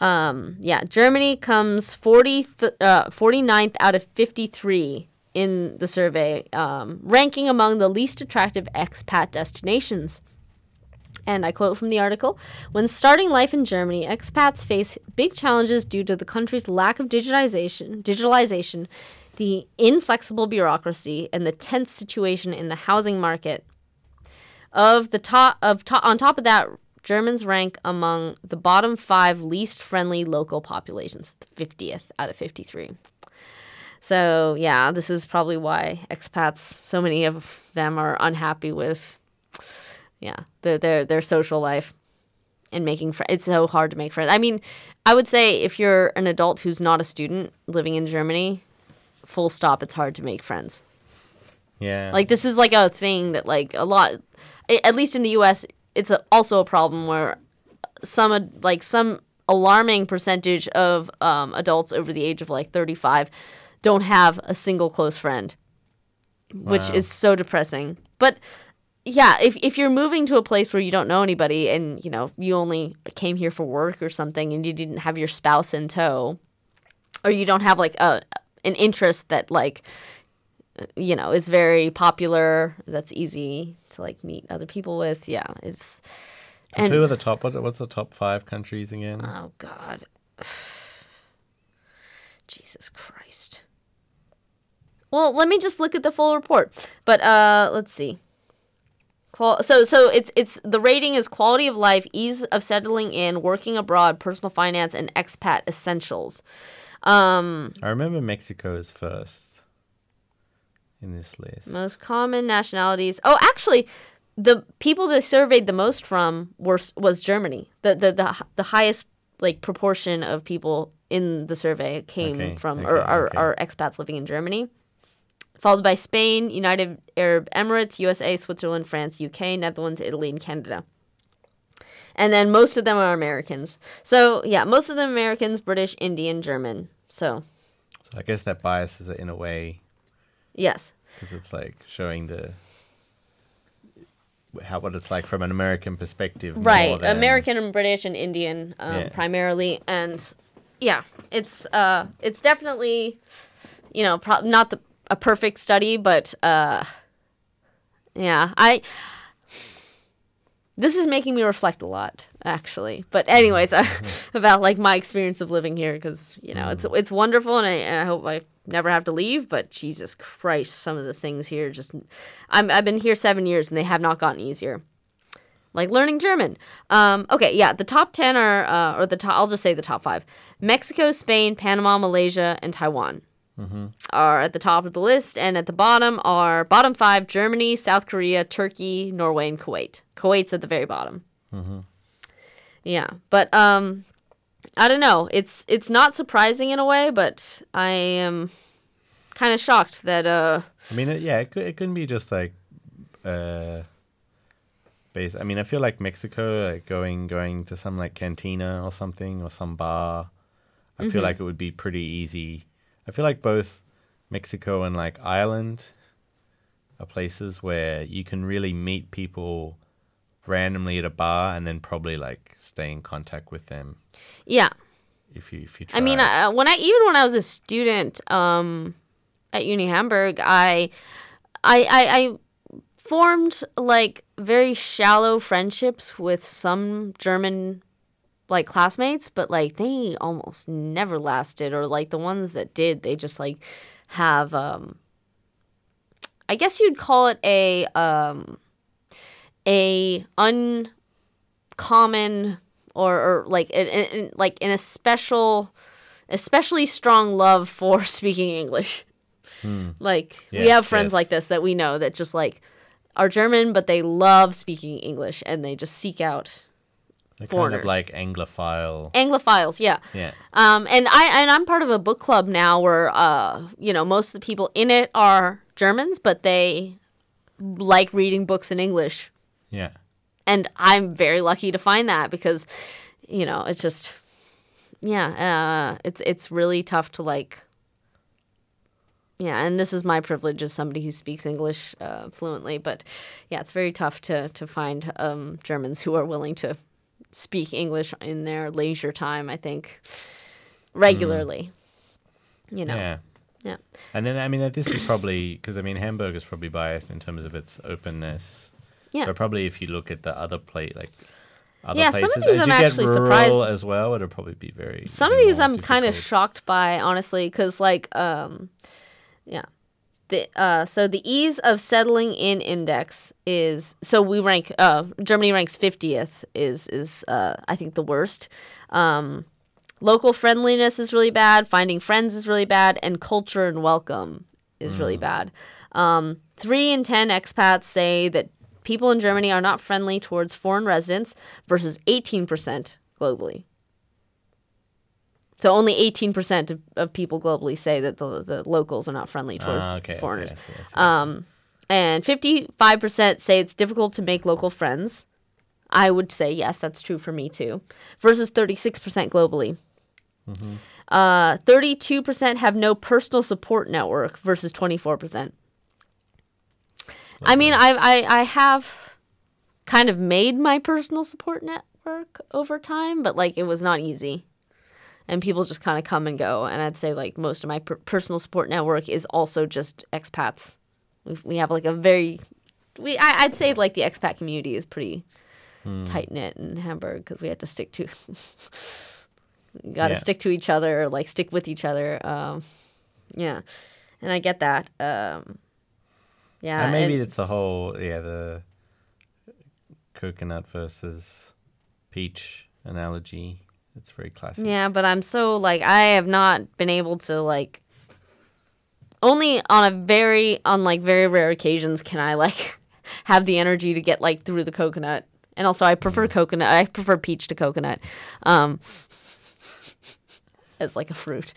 Um, yeah, Germany comes 40 th- uh, 49th out of 53 in the survey, um, ranking among the least attractive expat destinations. And I quote from the article When starting life in Germany, expats face big challenges due to the country's lack of digitization, digitalization, the inflexible bureaucracy, and the tense situation in the housing market. Of the top of top on top of that, Germans rank among the bottom five least friendly local populations, the 50th out of 53. So yeah, this is probably why expats, so many of them are unhappy with, yeah, their their their social life, and making friends. It's so hard to make friends. I mean, I would say if you're an adult who's not a student living in Germany, full stop, it's hard to make friends. yeah. Like this is like a thing that like a lot, at least in the U.S., it's a, also a problem where some like some alarming percentage of um, adults over the age of like 35 don't have a single close friend, which is so depressing. But yeah, if if you're moving to a place where you don't know anybody and you know you only came here for work or something and you didn't have your spouse in tow, or you don't have like a an interest that like you know is very popular that's easy to like meet other people with. Yeah it's and who are the top? What, what's the top five countries again? oh god. [sighs] Jesus christ. Well let me just look at the full report. But uh let's see. Qual- so so it's it's the rating is quality of life ease of settling in working abroad personal finance and expat essentials. Um I remember Mexico is first in this list. Most common nationalities. Oh, actually, the people they surveyed the most from were was Germany. The the the, the highest like proportion of people in the survey came Okay, from or okay, are, okay. are expats living in Germany. Followed by Spain, United Arab Emirates, USA, Switzerland, France, UK, Netherlands, Italy, and Canada. And then most of them are Americans. So yeah, most of them Americans, British, Indian, German. So So I guess that biases it in a way yes. because it's like showing the how what it's like from an American perspective. right than- american and british and indian um, Yeah. primarily and yeah it's uh it's definitely you know pro- not the a perfect study but uh yeah i this is making me reflect a lot actually. But anyways [laughs] about like my experience of living here because you know it's it's wonderful and I, and I hope i never have to leave but jesus christ some of the things here just I'm, i've been here seven years and they have not gotten easier. Like learning German. Um, okay, yeah, the top 10 are, uh, or the top, I'll just say the top five. Mexico, Spain, Panama, Malaysia, and Taiwan. Are at the top of the list, and at the bottom are bottom five Germany, South Korea, Turkey, Norway, and Kuwait. Kuwait's at the very bottom. Yeah, but um, I don't know. It's it's not surprising in a way, but I am kind of shocked that uh, I mean, yeah, it could it couldn't be just like uh base. I mean, I feel like Mexico, like going going to some like cantina or something or some bar. I Mm-hmm. feel like it would be pretty easy. I feel like both Mexico and like Ireland are places where you can really meet people randomly at a bar and then probably like stay in contact with them yeah. if you if you try. I mean, uh, when I even when I was a student um, at Uni Hamburg, I, I, I, I formed like very shallow friendships with some German like classmates, but like they almost never lasted, or like the ones that did, they just like have um, I guess you'd call it a um, a uncommon or, or like an, an, like in a special especially strong love for [laughs] speaking English. Like we have friends yes. like this that we know that just like are German, but they love speaking English and they just seek out They're kind of like Anglophile. Anglophiles. Yeah. Yeah. Um, and I and I'm part of a book club now where uh, you know, most of the people in it are Germans, but they like reading books in English. Yeah. And I'm very lucky to find that because, you know, it's just yeah, uh, it's it's really tough to like yeah, and this is my privilege as somebody who speaks English uh, fluently, but yeah, it's very tough to to find um, Germans who are willing to speak English in their leisure time. I think regularly, you know, Yeah. yeah. And then, I mean, this is probably because I mean, Hamburg is probably biased in terms of its openness. Yeah. So probably if you look at the other plate, like other Yeah, some of places, these as I'm actually surprised- as well, it'll probably be very. Some of these I'm kind of shocked by, honestly, because like, um, yeah, the uh, so the ease of settling in index is so we rank uh Germany ranks fiftieth is is uh I think the worst. Um, local friendliness is really bad. Finding friends is really bad, and culture and welcome is really bad. Um, three in ten expats say that people in Germany are not friendly towards foreign residents versus eighteen percent globally. So only 18% of, of people globally say that the, the locals are not friendly towards Ah, okay, okay, foreigners. I see, I see, I see. Um, and 55% say it's difficult to make local friends. I would say yes, that's true for me too. Versus 36% globally. Mm-hmm. Uh, 32% have no personal support network versus 24%. I mean, I, I I have kind of made my personal support network over time, but like it was not easy. And people just kind of come and go. And I'd say like most of my per- personal support network is also just expats. We we have like a very we I, I'd say like the expat community is pretty tight knit in Hamburg because we had to stick to [laughs] got to Yeah. stick to each other, like stick with each other. Um, yeah, and I get that. Um, yeah, and maybe and- it's the whole yeah the coconut versus peach analogy. It's very classic. Yeah, but I'm so like I have not been able to like only on a very on like very rare occasions can I like [laughs] have the energy to get like through the coconut. And also I prefer coconut. I prefer peach to coconut. Um as like a fruit.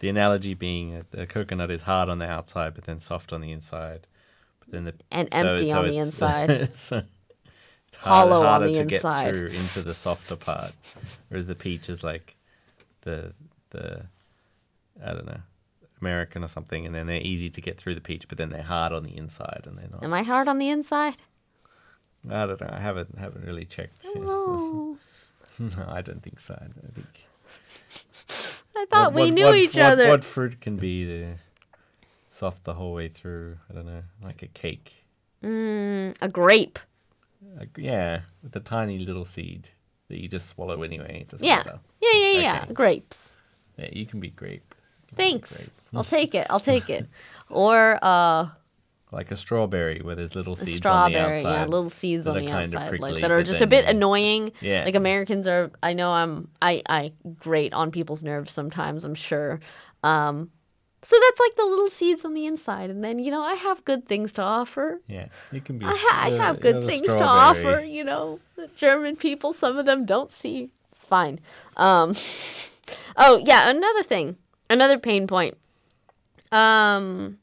The analogy being that the coconut is hard on the outside, but then soft on the inside. But then the And empty on the inside. [laughs] so it's Hollow harder, on the to inside. get through into the softer part, whereas the peach is like the the I don't know American or something, and then they're easy to get through the peach, but then they're hard on the inside, and they're not. Am I hard on the inside? I don't know. I haven't haven't really checked. Oh. no, [laughs] I don't think so. I don't think. I thought What- we what- knew what- each other. What fruit can be the soft the whole way through? I don't know, like a cake. Mm, a grape. Like, yeah, with a tiny little seed that you just swallow anyway. It doesn't Yeah. matter. Yeah, yeah, yeah. Grapes. Yeah, you can be grape. Can be Thanks. grape. [laughs] I'll take it. I'll take it. Or uh like a strawberry where there's little seeds strawberry, on the outside. yeah, little seeds on the outside, prickly, like that are just a bit annoying. Yeah. like Americans are. I know I'm. I I grate on people's nerves sometimes. I'm sure. Um, so that's like the little seeds on the inside, and then you know I have good things to offer. Yeah, you can be. I, ha- I have good things to offer. You know, the German people. Some of them don't see. It's fine. Um, [laughs] oh yeah, another thing, another pain point. Um,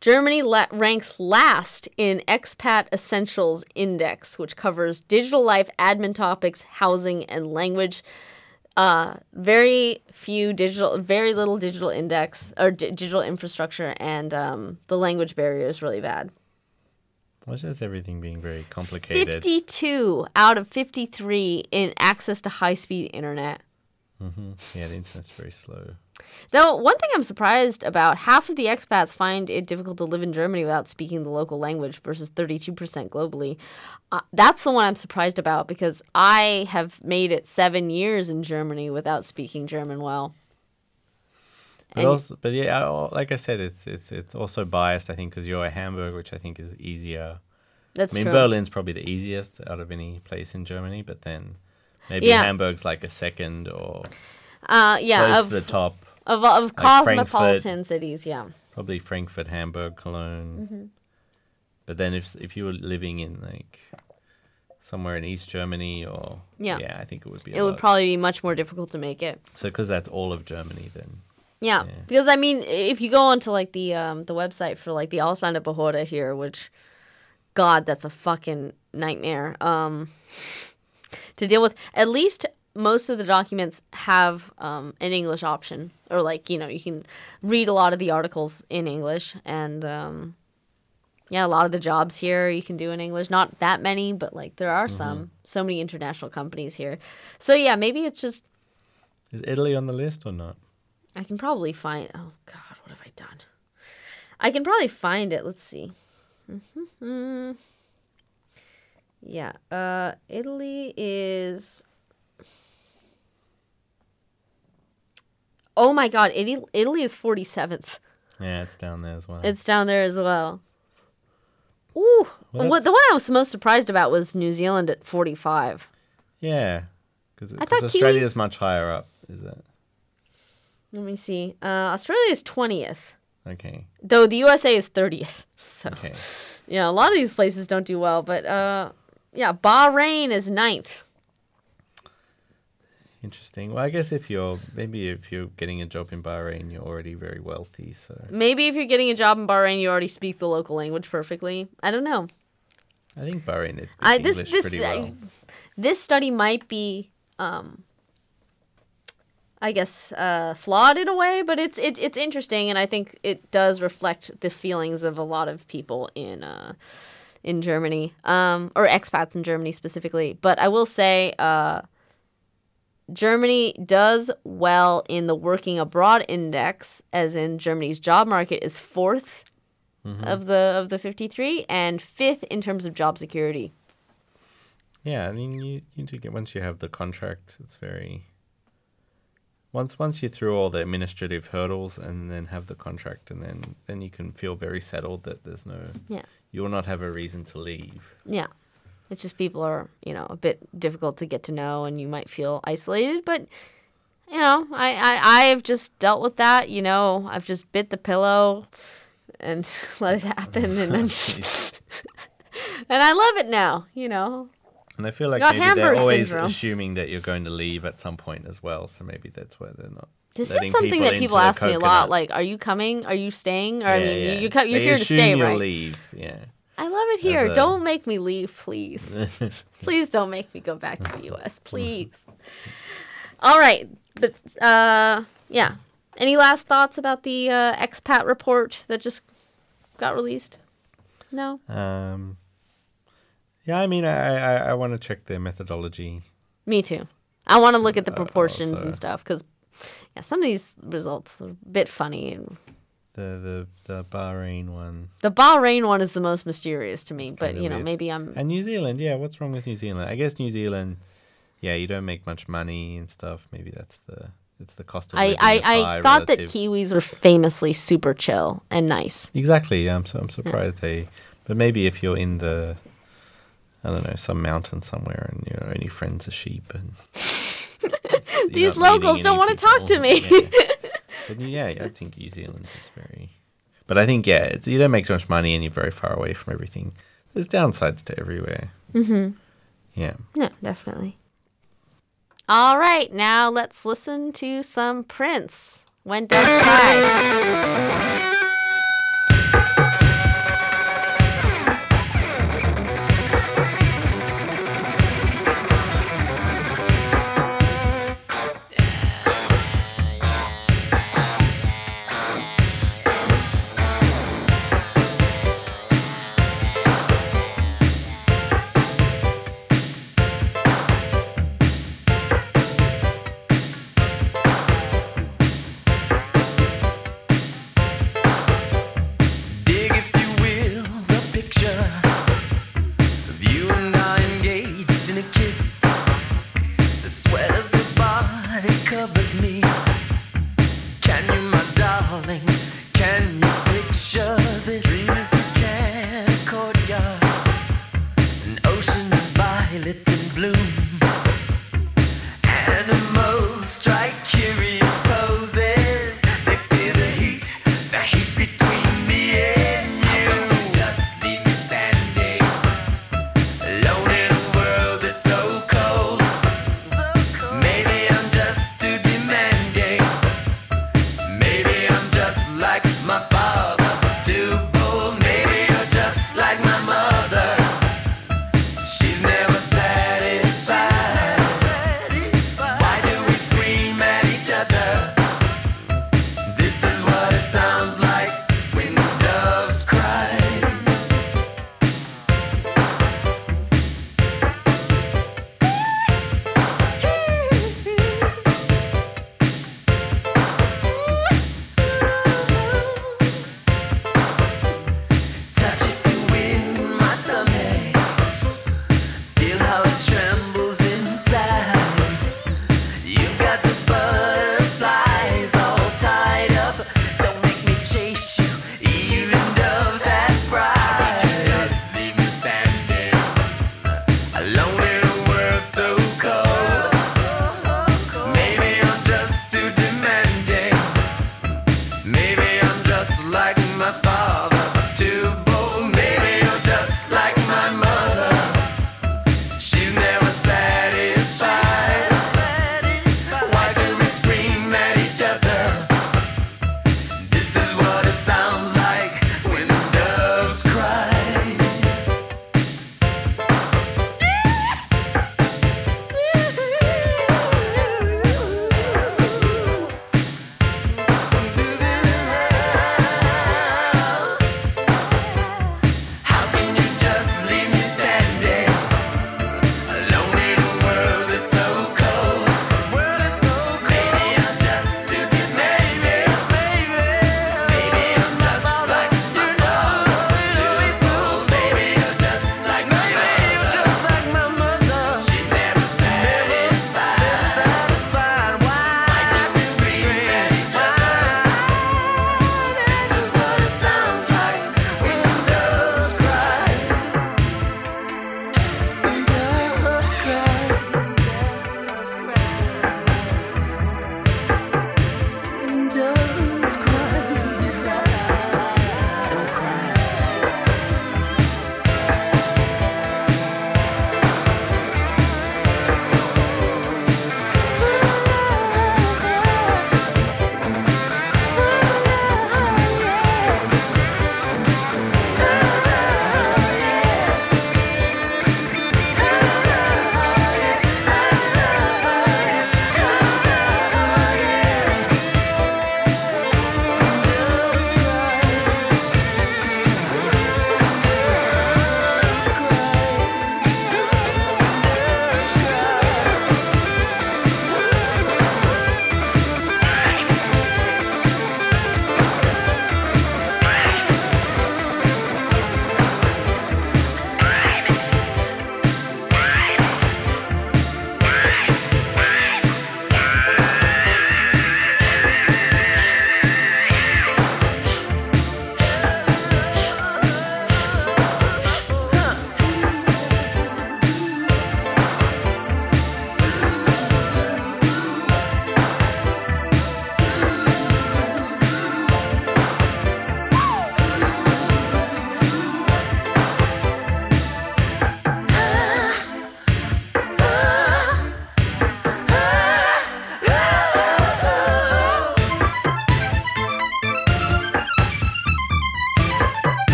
Germany la- ranks last in Expat Essentials Index, which covers digital life, admin topics, housing, and language. Uh, very few digital, very little digital index or di- digital infrastructure, and um, the language barrier is really bad. It's just everything being very complicated. 52 out of 53 in access to high speed internet. Yeah, the internet's very slow. Though, one thing I'm surprised about half of the expats find it difficult to live in Germany without speaking the local language versus 32% globally. Uh, that's the one I'm surprised about because I have made it seven years in Germany without speaking German well. But And- also, but yeah, like I said, it's it's it's also biased. I think because you're a Hamburg, which I think is easier. That's I mean, true. Berlin's probably the easiest out of any place in Germany, but then maybe Yeah. Hamburg's like a second or uh, yeah, close of, to the top. Of, of cosmopolitan cities, yeah. Probably Frankfurt, Hamburg, Cologne. Mm-hmm. But then if if you were living in like somewhere in East Germany or Yeah. yeah, I think it would be. It would probably be much more difficult to make it. so because that's all of Germany then. Yeah, Yeah. because I mean, if you go onto like the um the website for like the Ausländer Behörde here, which, God, that's a fucking nightmare. Um, to deal with. At least most of the documents have um an English option, or like you know you can read a lot of the articles in English, and um, yeah, a lot of the jobs here you can do in English. Not that many, but like there are some. So many international companies here. So yeah, maybe it's just Is Italy on the list or not? I can probably find. Oh God, what have I done? I can probably find it. Let's see. Mhm. Yeah, uh, Italy is. Oh my God, Italy, Italy is forty seventh. Yeah, it's down there as well. It's down there as well. Ooh, Well, what that's- the one I was most surprised about was New Zealand at forty five. yeah, because Australia is much higher up. Is it? Let me see. Uh, Australia is twentieth, Okay. though the USA is thirtieth. [laughs] So. Okay. Yeah, a lot of these places don't do well, but uh, yeah, Bahrain is ninth. Interesting. Well, I guess if you're maybe if you're getting a job in Bahrain, you're already very wealthy. So Maybe if you're getting a job in Bahrain, you already speak the local language perfectly. I don't know. I think Bahrain they speak I this English this pretty well. this study might be, um, I guess, uh, flawed in a way, but it's it's it's interesting, and I think it does reflect the feelings of a lot of people in uh, in Germany, um, or expats in Germany specifically. But I will say, uh, Germany does well in the working abroad index, as in Germany's job market is 4th mm-hmm. of the of the fifty three, and fifth in terms of job security. Yeah, I mean, you you do get once you have the contract, it's very. Once once you're through all the administrative hurdles and then have the contract, and then then you can feel very settled that there's no. Yeah. You will not have a reason to leave. Yeah. It's just people are, you know, a bit difficult to get to know and you might feel isolated, but you know, I, I I've just dealt with that, you know, I've just bit the pillow and [laughs] let it happen and I'm just [laughs] [laughs] and I love it now, you know. And I feel like Got maybe they're always syndrome. assuming that you're going to leave at some point as well. So maybe that's why they're not. This is something people that people ask me a lot. Like, are you coming? Are you staying? Or I Yeah, mean, yeah. you, you come, you're They here to stay, right? Leave. Yeah. I love it here. a- Don't make me leave, please. [laughs] [laughs] please don't make me go back to the US, please. All right, but uh, yeah. Any last thoughts about the uh, expat report that just got released? No. Um, yeah, I mean, I I, I want to check their methodology. Me too. I want to look at the Uh, proportions also- and stuff because, yeah, some of these results are a bit funny. And The the the Bahrain one the Bahrain one is the most mysterious to me, but kinda you know, weird. maybe I'm. and New Zealand. Yeah, what's wrong with New Zealand? I guess New Zealand. Yeah, you don't make much money and stuff. Maybe that's the. it's the cost of I living I, is high I thought that relative- Kiwis were famously super chill and nice. Exactly. Yeah, I'm so I'm surprised they. But maybe if you're in the, I don't know, some mountain somewhere and your only friends are sheep and. [laughs] you're These not meeting locals don't any want to talk to me. Yeah. But yeah, I think New Zealand is very. But I think yeah, it's, you don't make so much money and you're very far away from everything. There's downsides to everywhere. Mm-hmm. Yeah. No, definitely. All right, now let's listen to some Prince. When Doves Cry.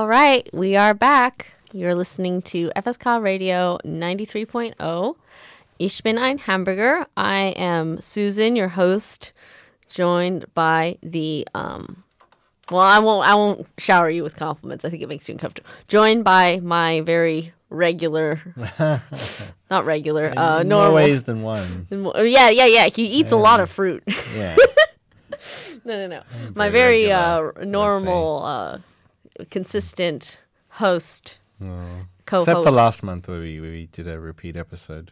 All right, we are back. You're listening to FSK Radio 93.0. Ich bin ein Hamburger. I am Susan, your host, joined by the um well, I won't I won't shower you with compliments. I think it makes you uncomfortable. Joined by my very regular [laughs] not regular, uh normal. more ways than one. Yeah, yeah, yeah. He eats a lot of fruit. Yeah. [laughs] no, no, no. My very very regular, uh, normal, uh, consistent host, Oh. co-host. Except for last month where we, we did a repeat episode.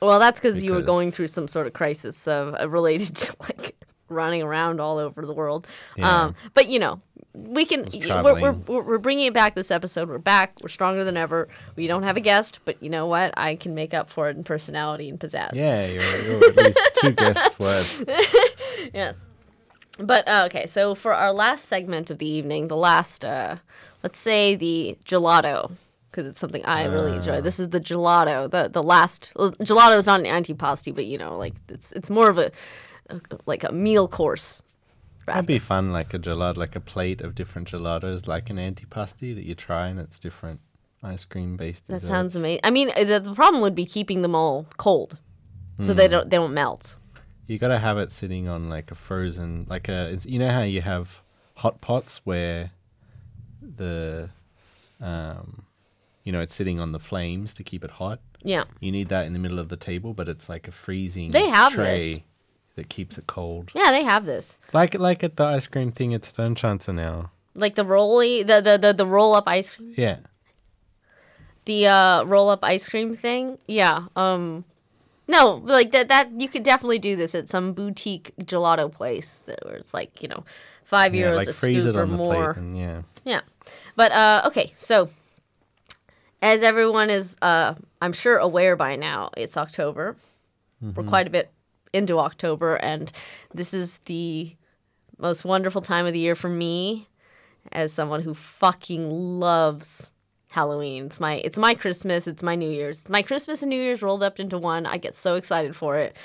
well, that's because you were going through some sort of crisis of uh, related to [laughs] like running around all over the world. Yeah. Um, but you know, we can. We're, we're, we're we're bringing it back this episode. We're back. We're stronger than ever. We don't have a guest, but you know what? I can make up for it in personality and pizzazz. Yeah, you're, you're at least two guests worth. [laughs] Yes. But uh, okay, so for our last segment of the evening, the last, uh, let's say the gelato, because it's something I really enjoy. This is the gelato, the the last. Well, gelato is not an antipasti, but you know, like it's it's more of a, a like a meal course. That'd be fun, like a gelato, like a plate of different gelatos, like an antipasti that you try, and it's different ice cream based. That sounds amazing. I mean, the, the problem would be keeping them all cold, so they don't they don't melt. You gotta have it sitting on like a frozen, like a. It's, you know how you have hot pots where the, um, you know, it's sitting on the flames to keep it hot. Yeah. You need that in the middle of the table, but it's like a freezing They have tray this. that keeps it cold. Yeah, they have this. Like like at the ice cream thing at Sternschanze now. Like the rolly, the the the, the roll up ice cream. Yeah. the uh, roll up ice cream thing. Yeah. Um no, like that that you could definitely do this at some boutique gelato place that where it's like, you know, 5 Yeah, euros like a scoop or more. and yeah. Yeah. But uh okay, so as everyone is uh I'm sure aware by now, it's October. We're quite a bit into October and this is the most wonderful time of the year for me as someone who fucking loves Halloween. It's my it's my Christmas, it's my New Year's. It's my Christmas and New Year's rolled up into one. I get so excited for it.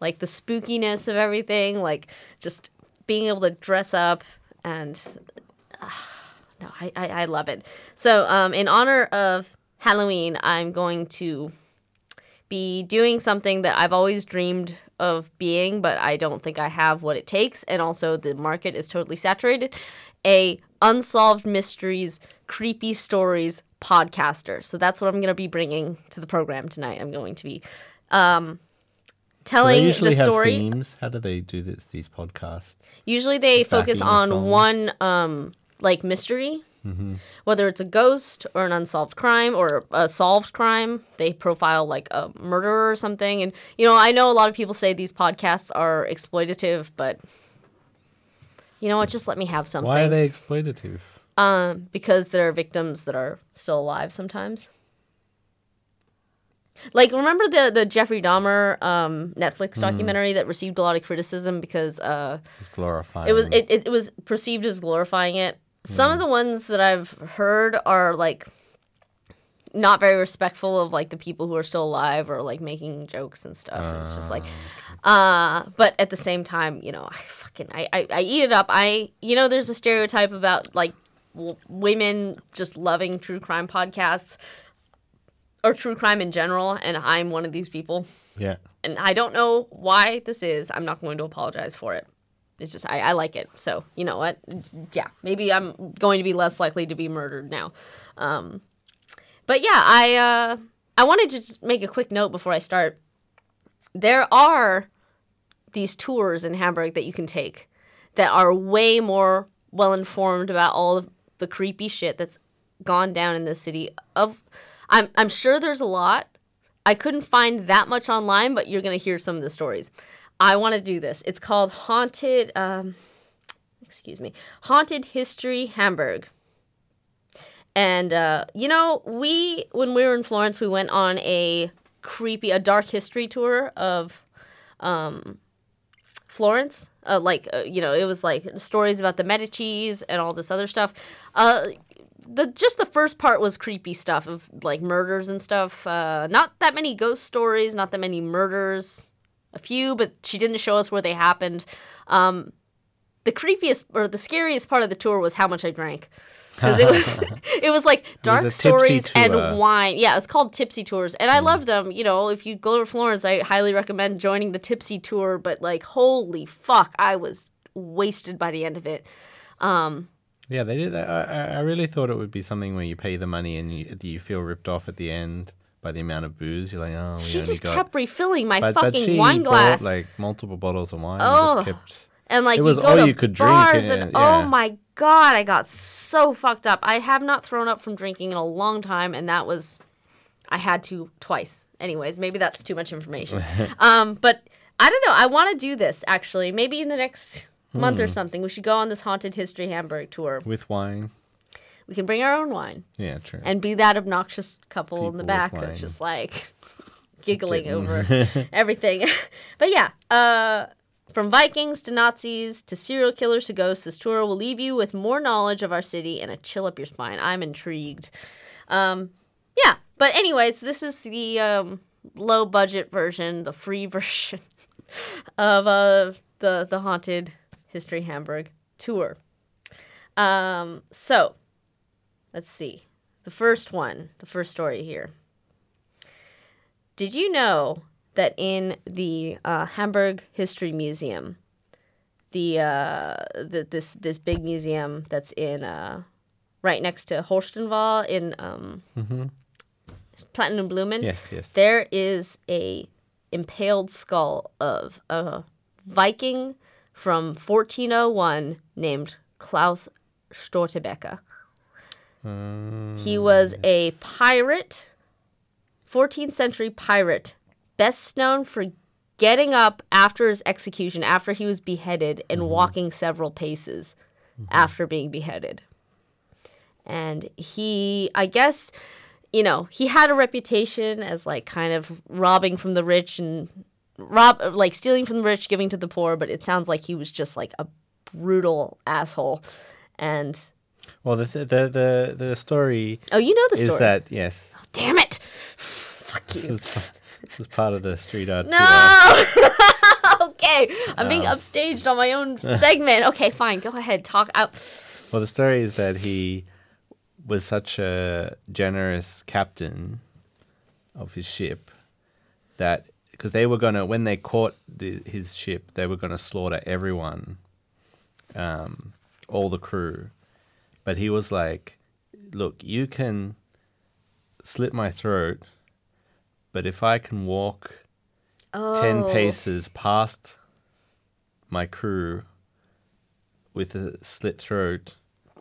Like the spookiness of everything, like just being able to dress up and no, I, I, I love it. So, um, in honor of Halloween, I'm going to be doing something that I've always dreamed of being, but I don't think I have what it takes. And also, the market is totally saturated. A unsolved mysteries, creepy stories podcaster. So that's what I'm going to be bringing to the program tonight. I'm going to be um, telling the story. themes. How do they do this? These podcasts. Usually they focus backing a on one um like mystery. Whether it's a ghost or an unsolved crime or a solved crime, they profile like a murderer or something. And you know, I know a lot of people say these podcasts are exploitative, but you know what? Just let me have something. Why are they exploitative? Um, because there are victims that are still alive sometimes. Like remember the the Jeffrey Dahmer um, Netflix documentary that received a lot of criticism because uh, It's glorifying. it was it, it, it was perceived as glorifying it. Some of the ones that I've heard are like not very respectful of like the people who are still alive or like making jokes and stuff. and it's just like uh but at the same time, you know, I fucking I, I, I eat it up. I you know, there's a stereotype about like w- women just loving true crime podcasts or true crime in general, and I'm one of these people yeah. and I don't know why this is. I'm not going to apologize for it. It's just I, I like it. So you know what? Yeah, maybe I'm going to be less likely to be murdered now. Um, but yeah, I uh, I wanted to just make a quick note before I start. There are these tours in Hamburg that you can take that are way more well informed about all of the creepy shit that's gone down in this city. Of I'm I'm sure there's a lot. I couldn't find that much online, but you're gonna hear some of the stories. I want to do this. It's called Haunted. Um, excuse me, Haunted History Hamburg. And uh, you know, we when we were in Florence, we went on a creepy, a dark history tour of um, Florence. Uh, like uh, you know, it was like stories about the Medici's and all this other stuff. Uh, the just the first part was creepy stuff of like murders and stuff. Uh, not that many ghost stories, not that many murders. A few, but she didn't show us where they happened. Um, the creepiest or the scariest part of the tour was how much I drank. Because it was, [laughs] it was like dark tipsy stories tour. and wine. Yeah, it's called Tipsy Tours, and I love them. You know, if you go to Florence, I highly recommend joining the Tipsy Tour. But like, holy fuck, I was wasted by the end of it. Um, Yeah, they did that. I, I- really thought it would be something where you pay the money and you, you feel ripped off at the end by the amount of booze. You're like, oh, we She just got. kept refilling my but, but fucking she wine bought, glass. like multiple bottles of wine. Oh. and just kept. And like It was you go all to you could drink, bars and- and yeah. oh my god, I got so fucked up. I have not thrown up from drinking in a long time, and that was I had to twice. Anyways, maybe that's too much information. [laughs] um, but I don't know. I want to do this actually. Maybe in the next month Hmm. or something, we should go on this haunted history Hamburg tour. With wine. We can bring our own wine Yeah, true. and be that obnoxious couple in the back that's just like [laughs] giggling over [laughs] everything. but yeah, uh, from Vikings to Nazis to serial killers to ghosts, this tour will leave you with more knowledge of our city and a chill up your spine. I'm intrigued. Um, yeah, but anyways, this is the um, low budget version, the free [laughs] version of uh, the the haunted history Hamburg tour. Um, so let's see. The first one, the first story here. Did you know that in the uh, Hamburg History Museum, the, uh, the this this big museum that's in uh, right next to Holstenwall in um, Planten un Blomen, yes, yes. there is a impaled skull of a Viking from 1401 named Klaus Störtebeker. he was a pirate, 14th century pirate, best known for getting up after his execution, after he was beheaded, and mm-hmm. walking several paces mm-hmm. after being beheaded. And he, I guess, you know, he had a reputation as like kind of robbing from the rich and rob like stealing from the rich, giving to the poor, but it sounds like he was just like a brutal asshole. And Well, the, the the the story oh, you know the story. is that yes, Damn it. [sighs] Fuck you. Is, this is part of the street art. No. [laughs] okay. I'm being upstaged on my own [laughs] segment. Okay, fine. Go ahead. Talk out. Well, the story is that he was such a generous captain of his ship that because they were gonna when they caught the, his ship, they were gonna slaughter everyone, um, all the crew. But he was like, "Look, you can slit my throat, but if I can walk ten paces past my crew with a slit throat,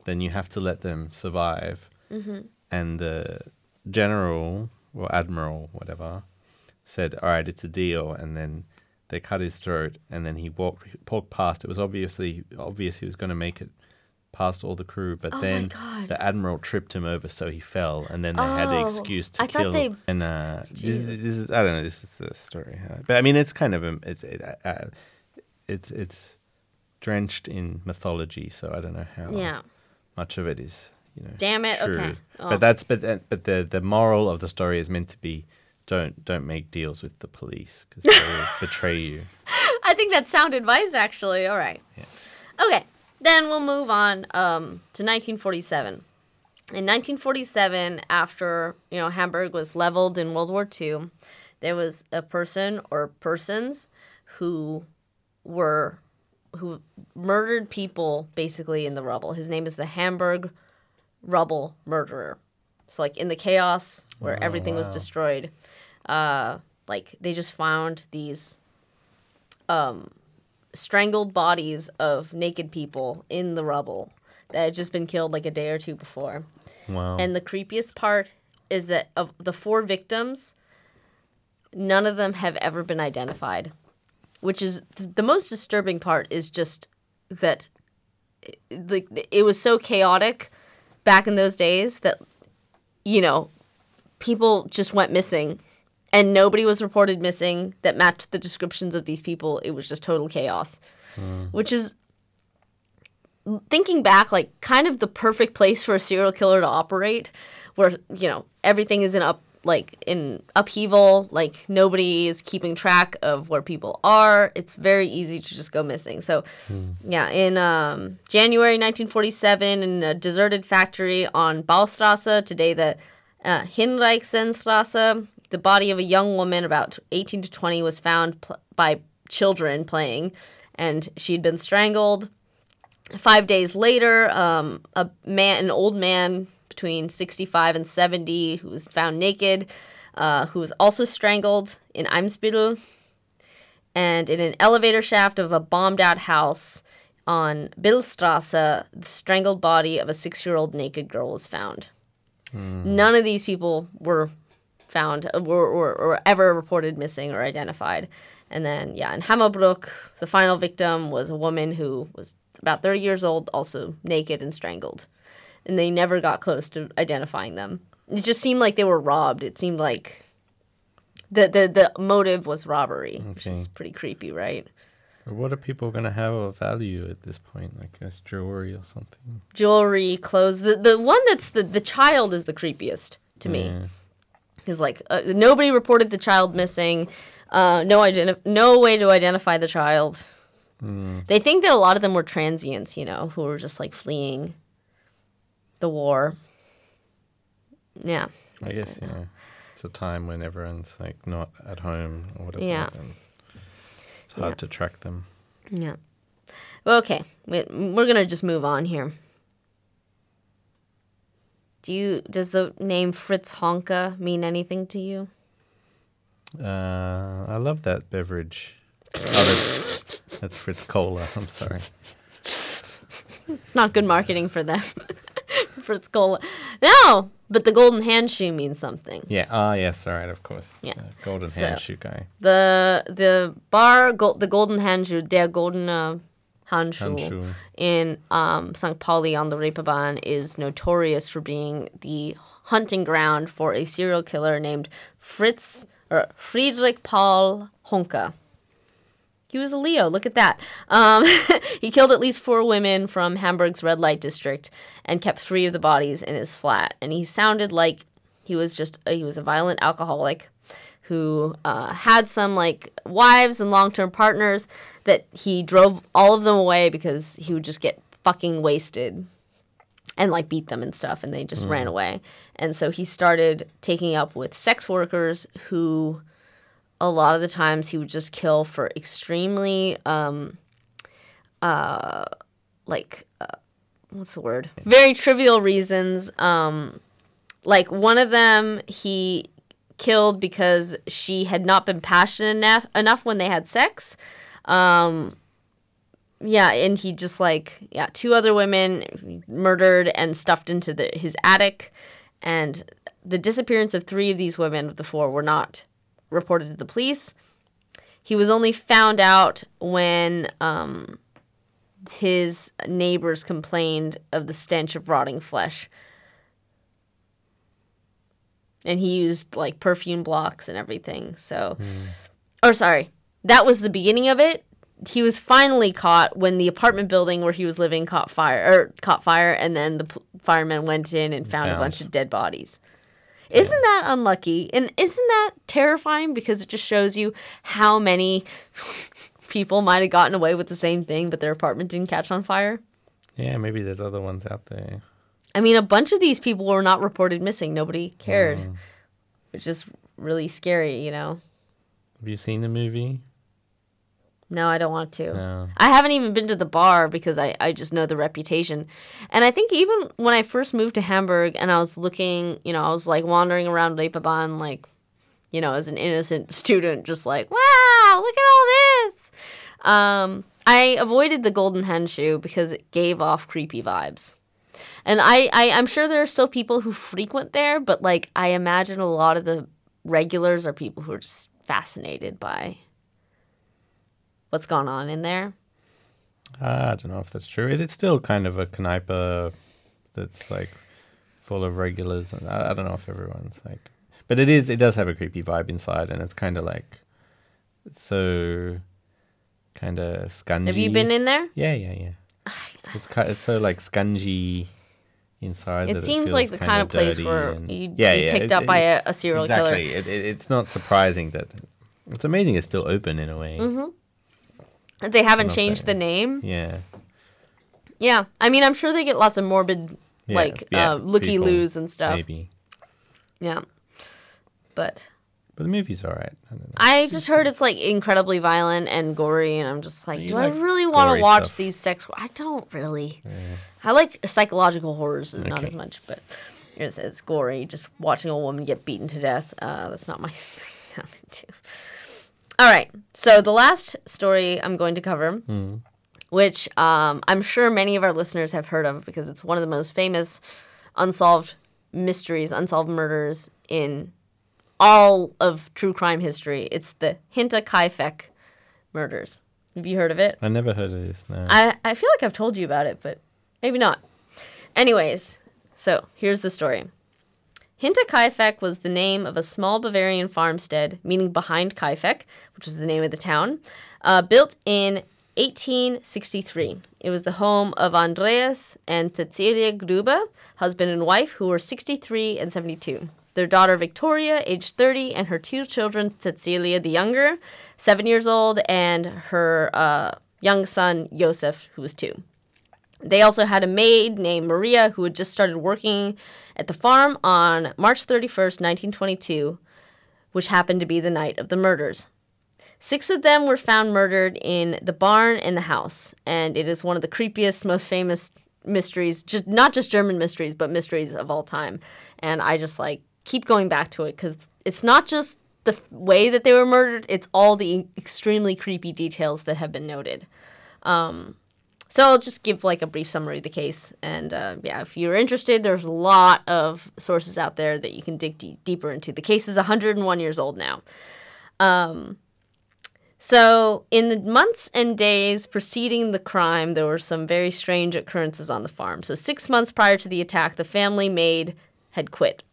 then you have to let them survive. Mm-hmm. And the general or admiral, whatever, said, "All right, it's a deal." And then they cut his throat, and then he walked walked past. It was obviously obvious he was going to make it past all the crew, but Oh then the admiral tripped him over, so he fell, and then they had the Oh, excuse to I kill. they- And uh, this, is- this is I don't know. This is a story, uh, but I mean, it's kind of a, it's it, uh, it's it's drenched in mythology, so I don't know how Yeah. much of it is you know. Damn it, True. okay. Oh. But that's but uh, but the the moral of the story is meant to be don't don't make deals with the police because they will [laughs] betray you. I think that's sound advice, actually. All right. Okay. Then we'll move on um, to 1947. In 1947, after you know Hamburg was leveled in World War II, there was a person or persons who were who murdered people basically in the rubble. His name is the Hamburg Rubble Murderer. So like in the chaos where everything was destroyed, uh, like they just found these strangled bodies of naked people in the rubble that had just been killed like a day or two before. Wow. And the creepiest part is that of the four victims, none of them have ever been identified. Which is th- the most disturbing part is just that like it was so chaotic back in those days that you know people just went missing and nobody was reported missing that matched the descriptions of these people. It was just total chaos, which is thinking back, like kind of the perfect place for a serial killer to operate, where you know everything is in up like in upheaval. Like nobody is keeping track of where people are. It's very easy to just go missing. So, yeah, in um, January 1947, in a deserted factory on Baustrasse, today the uh, Hinrichsenstrasse, the body of a young woman about 18 to 20 was found pl- by children playing, and she'd been strangled. Five days later, um, a man, an old man between 65 and 70, who was found naked, uh, who was also strangled in Eimsbüttel, and in an elevator shaft of a bombed out house on Billstrasse, the strangled body of a six year old naked girl was found. None of these people were found were, or, or ever reported missing or identified. And then, yeah, in Hammerbrook, the final victim was a woman who was about 30 years old, also naked and strangled. And they never got close to identifying them. It just seemed like they were robbed. It seemed like the the, the motive was robbery, which is pretty creepy, right? What are people gonna have of value at this point? Like as jewelry or something? Jewelry, clothes. The the one that's the the child is the creepiest to me. Because like uh, nobody reported the child missing. Uh, no identi- no way to identify the child. They think that a lot of them were transients, you know, who were just like fleeing the war. Yeah. I guess yeah. It's a time when everyone's like not at home or whatever. Yeah. and It's hard Yeah. to track them. Yeah. Okay. We're going to just move on here. Do you does the name Fritz Honka mean anything to you? Uh, I love that beverage. Oh, that's, [laughs] that's Fritz Cola. [laughs] I'm sorry. It's not good marketing for them. [laughs] Fritz Cola. No, but the golden hand shoe means something. Yeah. Ah, yes. All right. Of course. Yeah. Uh, golden So- hand shoe guy. The the bar go, the golden handschuh, der goldene Handschuh. in um, St. Pauli on the Reeperbahn is notorious for being the hunting ground for a serial killer named Fritz or Friedrich Paul Honka. He was a Leo. Look at that. Um, [laughs] he killed at least four women from Hamburg's red light district and kept three of the bodies in his flat. And he sounded like he was just he was a violent alcoholic who uh, had some like wives and long term partners that he drove all of them away because he would just get fucking wasted and like beat them and stuff and they just ran away. And so he started taking up with sex workers who a lot of the times he would just kill for extremely um uh like uh, what's the word? Very trivial reasons. Um like one of them he killed because she had not been passionate enough enough when they had sex. Um yeah and he just like yeah two other women murdered and stuffed into the, his attic. And the disappearance of three of these women of the four were not reported to the police. He was only found out when um, his neighbors complained of the stench of rotting flesh and he used like perfume blocks and everything so hmm. or sorry that was the beginning of it. He was finally caught when the apartment building where he was living caught fire or caught fire and then the pl- firemen went in and found a bunch of dead bodies. Isn't that unlucky? And isn't that terrifying? Because it just shows you how many [laughs] people might have gotten away with the same thing but their apartment didn't catch on fire? Yeah. Maybe there's other ones out there. I mean, a bunch of these people were not reported missing. Nobody cared, which is really scary, you know? Have you seen the movie? No, I don't want to. No. I haven't even been to the bar because I, I just know the reputation. And I think even when I first moved to Hamburg and I was looking, you know, I was like wandering around Reeperbahn, like, you know, as an innocent [laughs] student, just like, wow, look at all this. Um, I avoided the Golden Hen Shoe because it gave off creepy vibes. And I, I, I'm sure there are still people who frequent there, but like, I imagine a lot of the regulars are people who are just fascinated by what's going on in there. Ah, I don't know if that's true. Is It, it's still kind of a Kneipe that's like full of regulars, and I, I don't know if everyone's like, but it is. It does have a creepy vibe inside, and it's kind of like so kind of scungy. Have you been in there? Yeah, yeah, yeah. It's kind. It's so like scungy inside. It seems feels like the kind of place where and- you'd Yeah, be yeah, picked it- up by a, a serial killer. exactly. It, it, it's not surprising that it's amazing. It's still open in a way. Mhm. They haven't Not changed the name. Yeah. Yeah, I mean, I'm sure they get lots of morbid, Yeah, like yeah, uh, looky loos and stuff. Maybe, Yeah, but but the movie's all right. I. I just heard it's like incredibly violent and gory, and I'm just like, You do like I really want to watch stuff. these sex? I don't really. I like psychological horrors, not Okay. as much, but it's, it's gory. Just watching a woman get beaten to death. Uh, that's not my [laughs] thing. I'm into. All right, so the last story I'm going to cover, which um, I'm sure many of our listeners have heard of because it's one of the most famous unsolved mysteries, unsolved murders in all of true crime history. It's the Hinterkaifeck murders. Have you heard of it? I never heard of this. No. I, I feel like I've told you about it, but maybe not. Anyways, so here's the story. Hinterkaifeck was the name of a small Bavarian farmstead, meaning behind Kaifeck, which was the name of the town, uh, built in 1863. It was the home of Andreas and Cecilia Gruber, husband and wife, who were 63 and 72. Their daughter Victoria, aged 30, and her two children, Cecilia the younger, seven years old, and her uh, young son, Josef, who was two. They also had a maid named Maria who had just started working at the farm on March 31st, 1922, which happened to be the night of the murders. Six of them were found murdered in the barn and the house, and it is one of the creepiest, most famous mysteries, just not just German mysteries, but mysteries of all time. And I just like keep going back to it because it's not just the f- way that they were murdered; it's all the extremely creepy details that have been noted. So I'll just give like a brief summary of the case, and uh, yeah, if you're interested, there's a lot of sources out there that you can dig de- deeper into. The case is 101 years old now. Um, so in the months and days preceding the crime, there were some very strange occurrences on the farm. So six months prior to the attack, the family maid had quit.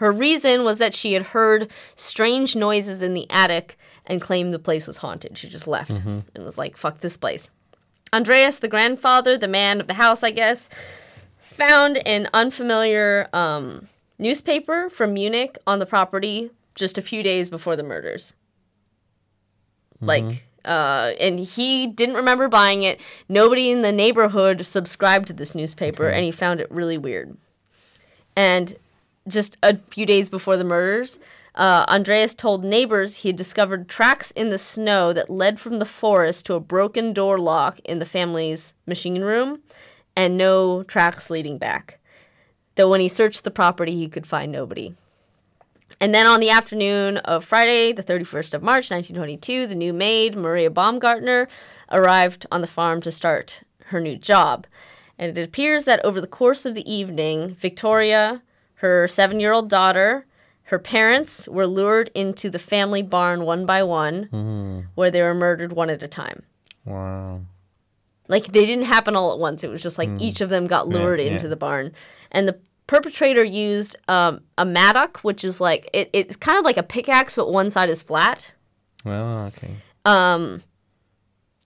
Her reason was that she had heard strange noises in the attic and claimed the place was haunted. She just left and was like, "Fuck this place." Andreas, the grandfather, the man of the house, I guess, found an unfamiliar um, newspaper from Munich on the property just a few days before the murders. Like, uh, and he didn't remember buying it. Nobody in the neighborhood subscribed to this newspaper, and he found it really weird. And just a few days before the murders, uh, Andreas told neighbors he had discovered tracks in the snow that led from the forest to a broken door lock in the family's machine room, and no tracks leading back. Though when he searched the property, he could find nobody. And then on the afternoon of Friday, the 31st of March, 1922, the new maid, Maria Baumgartner, arrived on the farm to start her new job. And it appears that over the course of the evening, Victoria, her seven year old daughter, her parents were lured into the family barn one by one, mm-hmm. where they were murdered one at a time. wow. Like they didn't happen all at once. It was just like hmm. each of them got lured yeah. into the barn, and the perpetrator used um, a mattock, which is like it, it's kind of like a pickaxe, but one side is flat Well, okay. Um,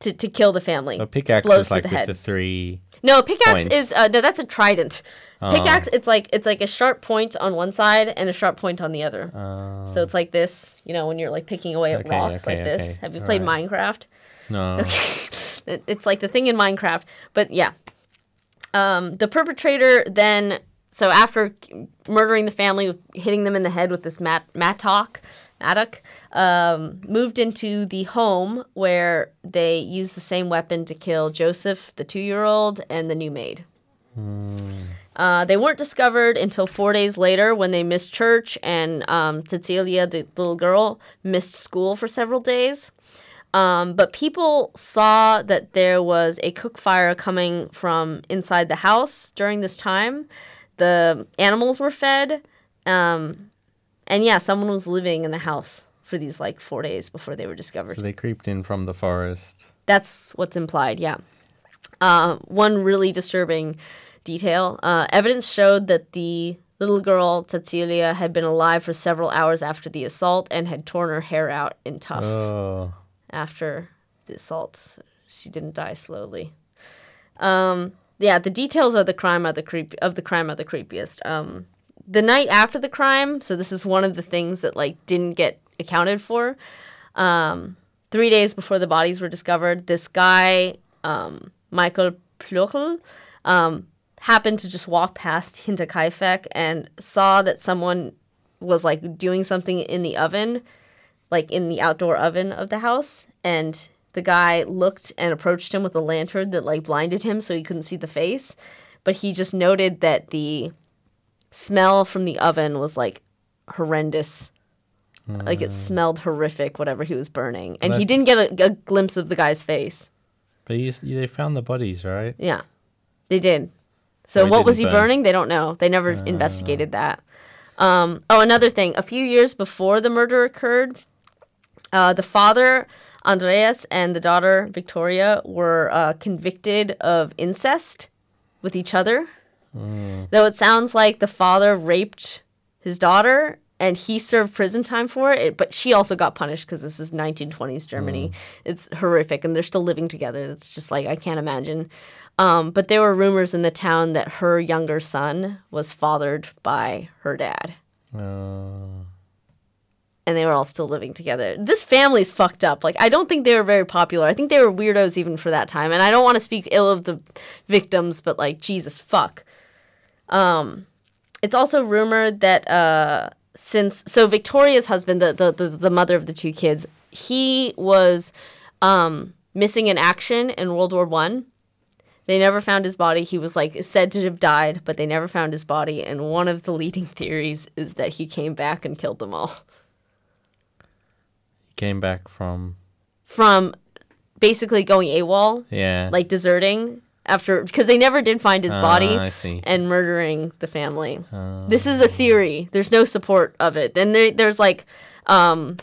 to, to kill the family. A pickaxe Blows is like the with head. the three. No, pickaxe points. is uh, no, that's a trident. Oh. Pickaxe, it's like it's like a sharp point on one side and a sharp point on the other. So it's like this, you know, when you're like picking away at Oh. Okay, rocks okay, like this. okay. Have you played Alright. Minecraft? No. [laughs] It- It's like the thing in Minecraft. But yeah. Um, the perpetrator then, so after murdering the family, hitting them in the head with this mat- mattock, mattock, um, moved into the home where they used the same weapon to kill Joseph, the two year old, and the new maid. Uh, they weren't discovered until four days later when they missed church and um, Cecilia, the little girl, missed school for several days. Um, but people saw that there was a cook fire coming from inside the house during this time. The animals were fed. Um, and yeah, someone was living in the house for these like four days before they were discovered. So they creeped in from the forest. That's what's implied, yeah. Uh, one really disturbing detail uh, evidence showed that the little girl, Cecilia, had been alive for several hours after the assault and had torn her hair out in tufts after the assault. She didn't die slowly. Um, yeah, the details of the crime are the creep of the crime are the creepiest. Um, the night after the crime, so this is one of the things that like didn't get accounted for. Um, three days before the bodies were discovered, this guy, um, Michael Plöckl, um, happened to just walk past Hinterkaifeck and saw that someone was like doing something in the oven, like in the outdoor oven of the house, and the guy looked and approached him with a lantern that like blinded him so he couldn't see the face, but he just noted that the smell from the oven was like horrendous. Like it smelled horrific, whatever he was burning, and he didn't get a, a glimpse of the guy's face. But you, they found the bodies, right? Yeah, they did. So what was he burn. burning? They don't know. They never investigated that. Um, oh, another thing. A few years before the murder occurred, uh, the father Andreas and the daughter Victoria were uh, convicted of incest with each other. Though it sounds like the father raped his daughter and he served prison time for it, but she also got punished because this is 1920s Germany. It's horrific, and they're still living together. It's just like I can't imagine. Um, but there were rumors in the town that her younger son was fathered by her dad, Uh, and they were all still living together. This family's fucked up. Like I don't think they were very popular. I think they were weirdos even for that time. And I don't want to speak ill of the victims, but like Jesus fuck. Um, it's also rumored that uh, since so Victoria's husband, the, the the the mother of the two kids, he was um, missing in action in World War One. They never found his body. He was like said to have died, but they never found his body. And one of the leading [laughs] theories is that he came back and killed them all he came back from from basically going AWOL, yeah, like deserting after because they never did find his body Ah, I see. and murdering the family. This is a theory. There's no support of it. Then there, there's like um,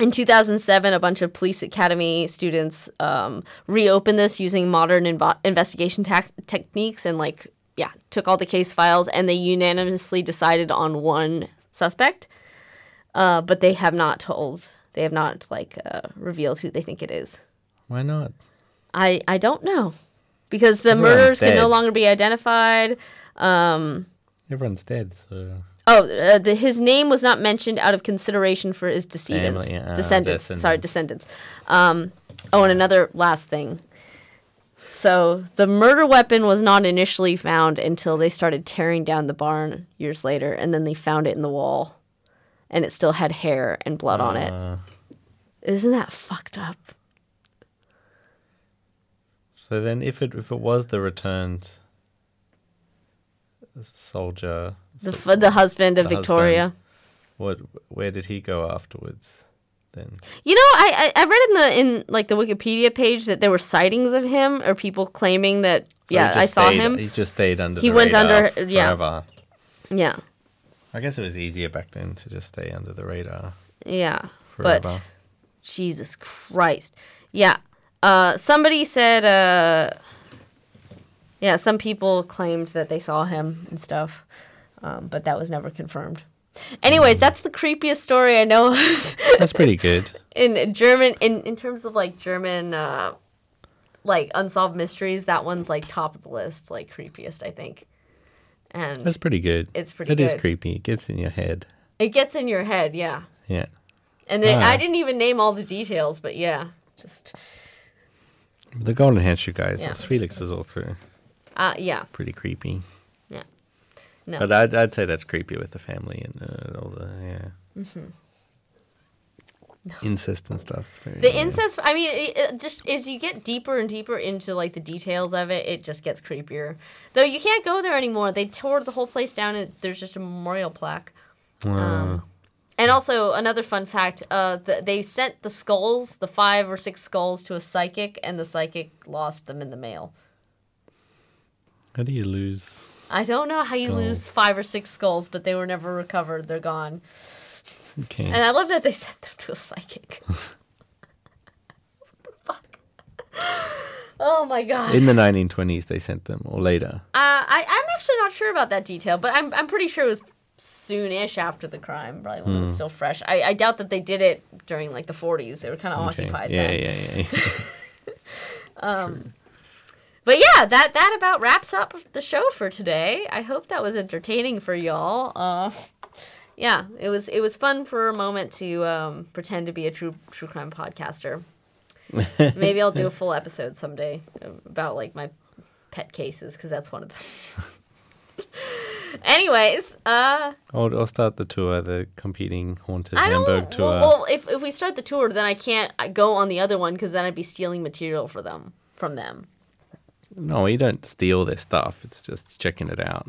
in 2007, a bunch of police academy students um, reopened this using modern invo- investigation tac- techniques and like yeah, took all the case files and they unanimously decided on one suspect. Uh, but they have not told. They have not like uh, revealed who they think it is. Why not? I I don't know because the Everyone's murders can no longer be identified. Everyone's dead, so Oh, uh, the, his name was not mentioned out of consideration for his decedents, Family, ah, descendants. Sorry, descendants. descendants. Um, oh, and another last thing. So the murder weapon was not initially found until they started tearing down the barn years later, and then they found it in the wall, and it still had hair and blood on it. uh, Isn't that fucked up? So then if it if it was the returned soldier, The so the husband of the Victoria. husband. what where did he go afterwards? Then You know, I, I I read in the in like the Wikipedia page that there were sightings of him or people claiming that So yeah I saw stayed- him. He just stayed under. He the went radar under- yeah. forever. Yeah, I guess it was easier back then to just stay under the radar yeah. forever. But Jesus Christ, yeah. Uh, somebody said, uh, yeah, some people claimed that they saw him and stuff, um, but that was never confirmed. Anyways, that's the creepiest story I know of [laughs] That's pretty good. in German. In in terms of like German, uh, like unsolved mysteries, that one's like top of the list, like creepiest, I think. And That's pretty good. It's pretty It is good. creepy. It gets in your head. it gets in your head, yeah. Yeah. And then Ah. I didn't even name all the details, but yeah, just The golden handshake guys. Yeah. that's Felix is also uh, yeah, pretty creepy. yeah. No, But I'd, I'd say that's creepy with the family and uh, all the yeah. Mm-hmm. No. Incest and stuff. The weird. incest. I mean, it, it just as you get deeper and deeper into like the details of it, it just gets creepier. Though you can't go there anymore. They tore the whole place down, and there's just a memorial plaque. Um, and also another fun fact: uh, the, they sent the skulls, the five or six skulls, to a psychic, and the psychic lost them in the mail. How do you lose? I don't know how you lose five or six skulls, but they were never recovered. They're gone. Okay. And I love that they [laughs] sent them to a psychic. Fuck. [laughs] Oh my god. In the 1920s, they sent them, or later. Uh, I, I'm actually not sure about that detail, but I'm, I'm pretty sure it was soonish after the crime, probably when it Hmm. was still fresh. I, I doubt that they did it during like the 40s. They were kind of Okay. occupied Yeah, then. yeah, yeah. [laughs] but yeah, that that about wraps up the show for today. I hope that was entertaining for y'all. Uh, yeah, it was it was fun for a moment to um, pretend to be a true true crime podcaster. [laughs] Maybe I'll do a full episode someday about like my pet cases because that's one of them. [laughs] Anyways, uh, I'll, I'll start the tour, the competing haunted I don't. Hamburg tour. Well, well, if if we start the tour, then I can't go on the other one because then I'd be stealing material for them from them. no, you don't steal their stuff. It's just checking it out.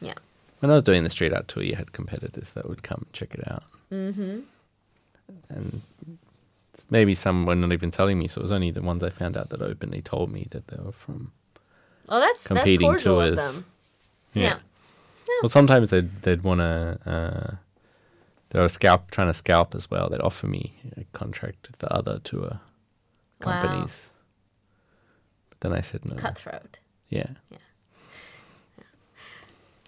Yeah. When I was doing the street art tour, you had competitors that would come and check it out. Mm-hmm. And maybe some were not even telling me, so it was only the ones I found out that openly told me that they were from. Oh, that's Competing that's cordial of tours. them. Yeah. Well, sometimes they'd they'd want to. Uh, they were scalp trying to scalp as well. They'd offer me a contract with the other tour companies, Wow. But then I said no. Cutthroat. Yeah, Yeah.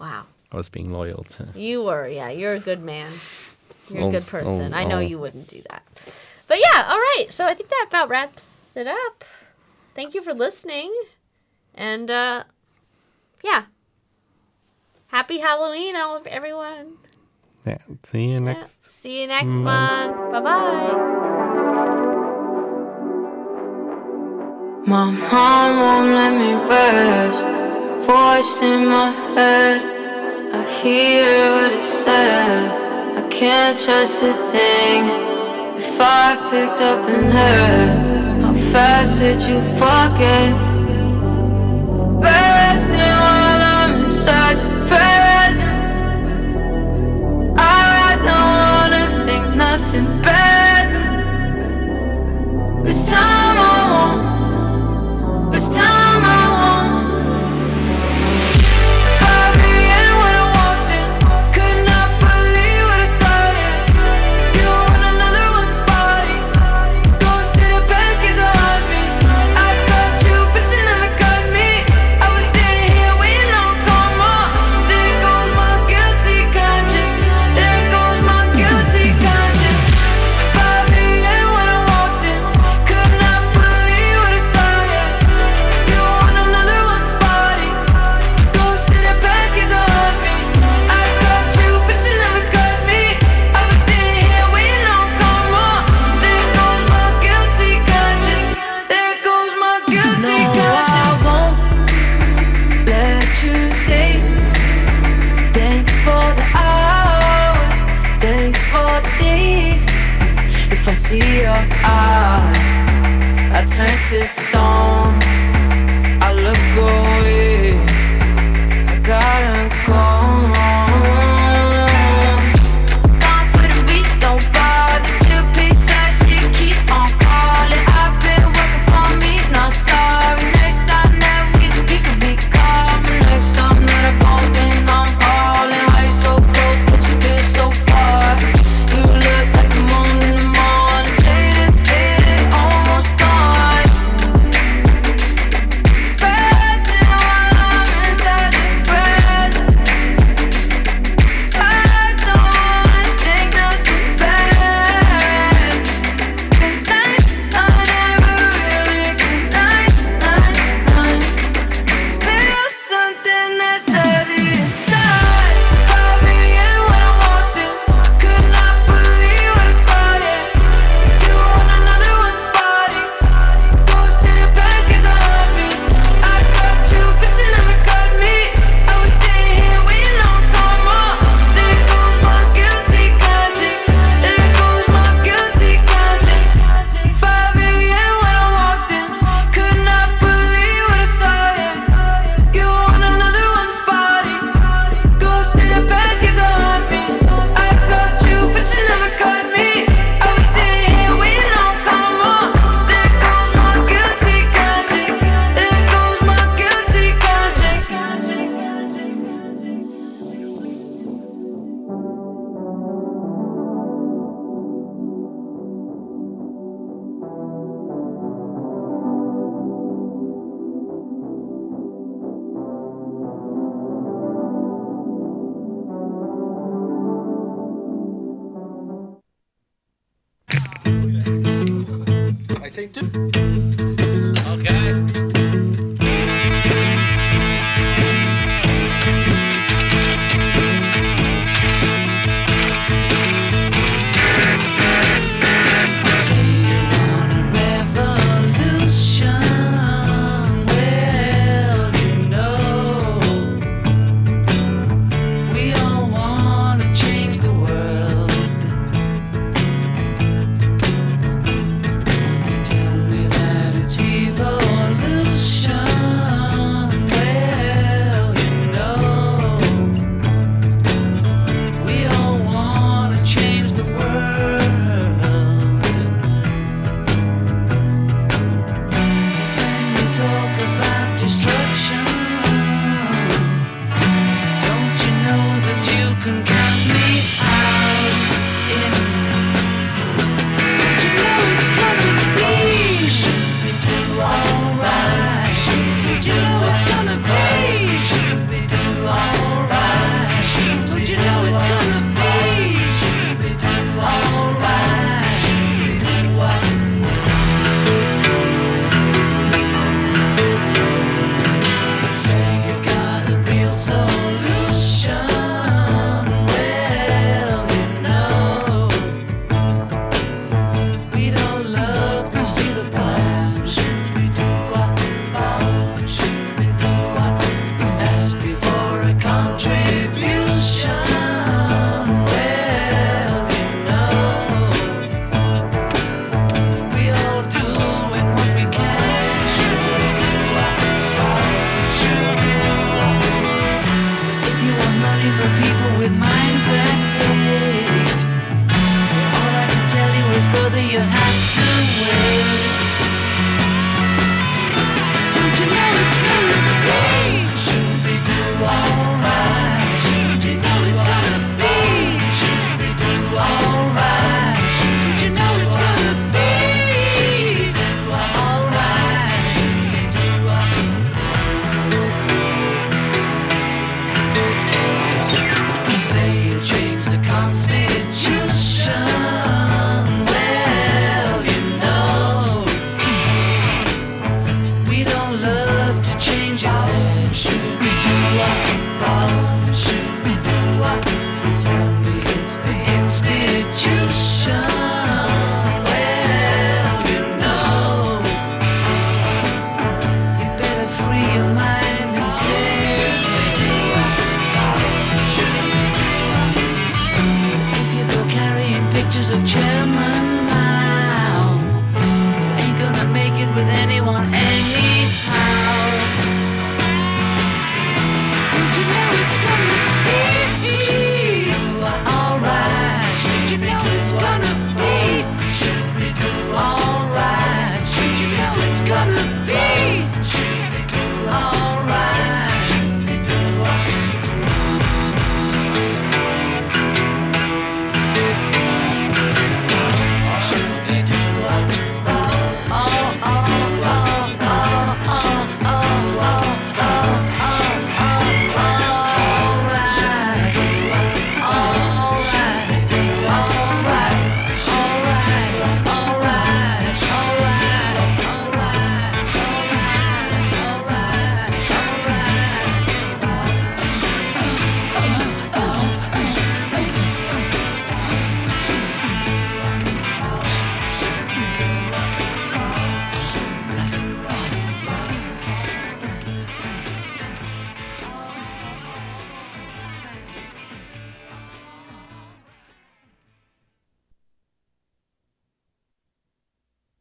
Wow. I was being loyal to. You were, yeah. You're a good man. You're Oh, a good person. oh, I know oh. you wouldn't do that. But yeah, all right. So I think that about wraps it up. Thank you for listening. And uh yeah. Happy Halloween, all of everyone. Yeah. See you Yeah. next. See you next month. Bye bye. My mom won't let me rest. Voice in my head, I hear what it says. I can't trust a thing. If I picked up and heard, how fast did you forget?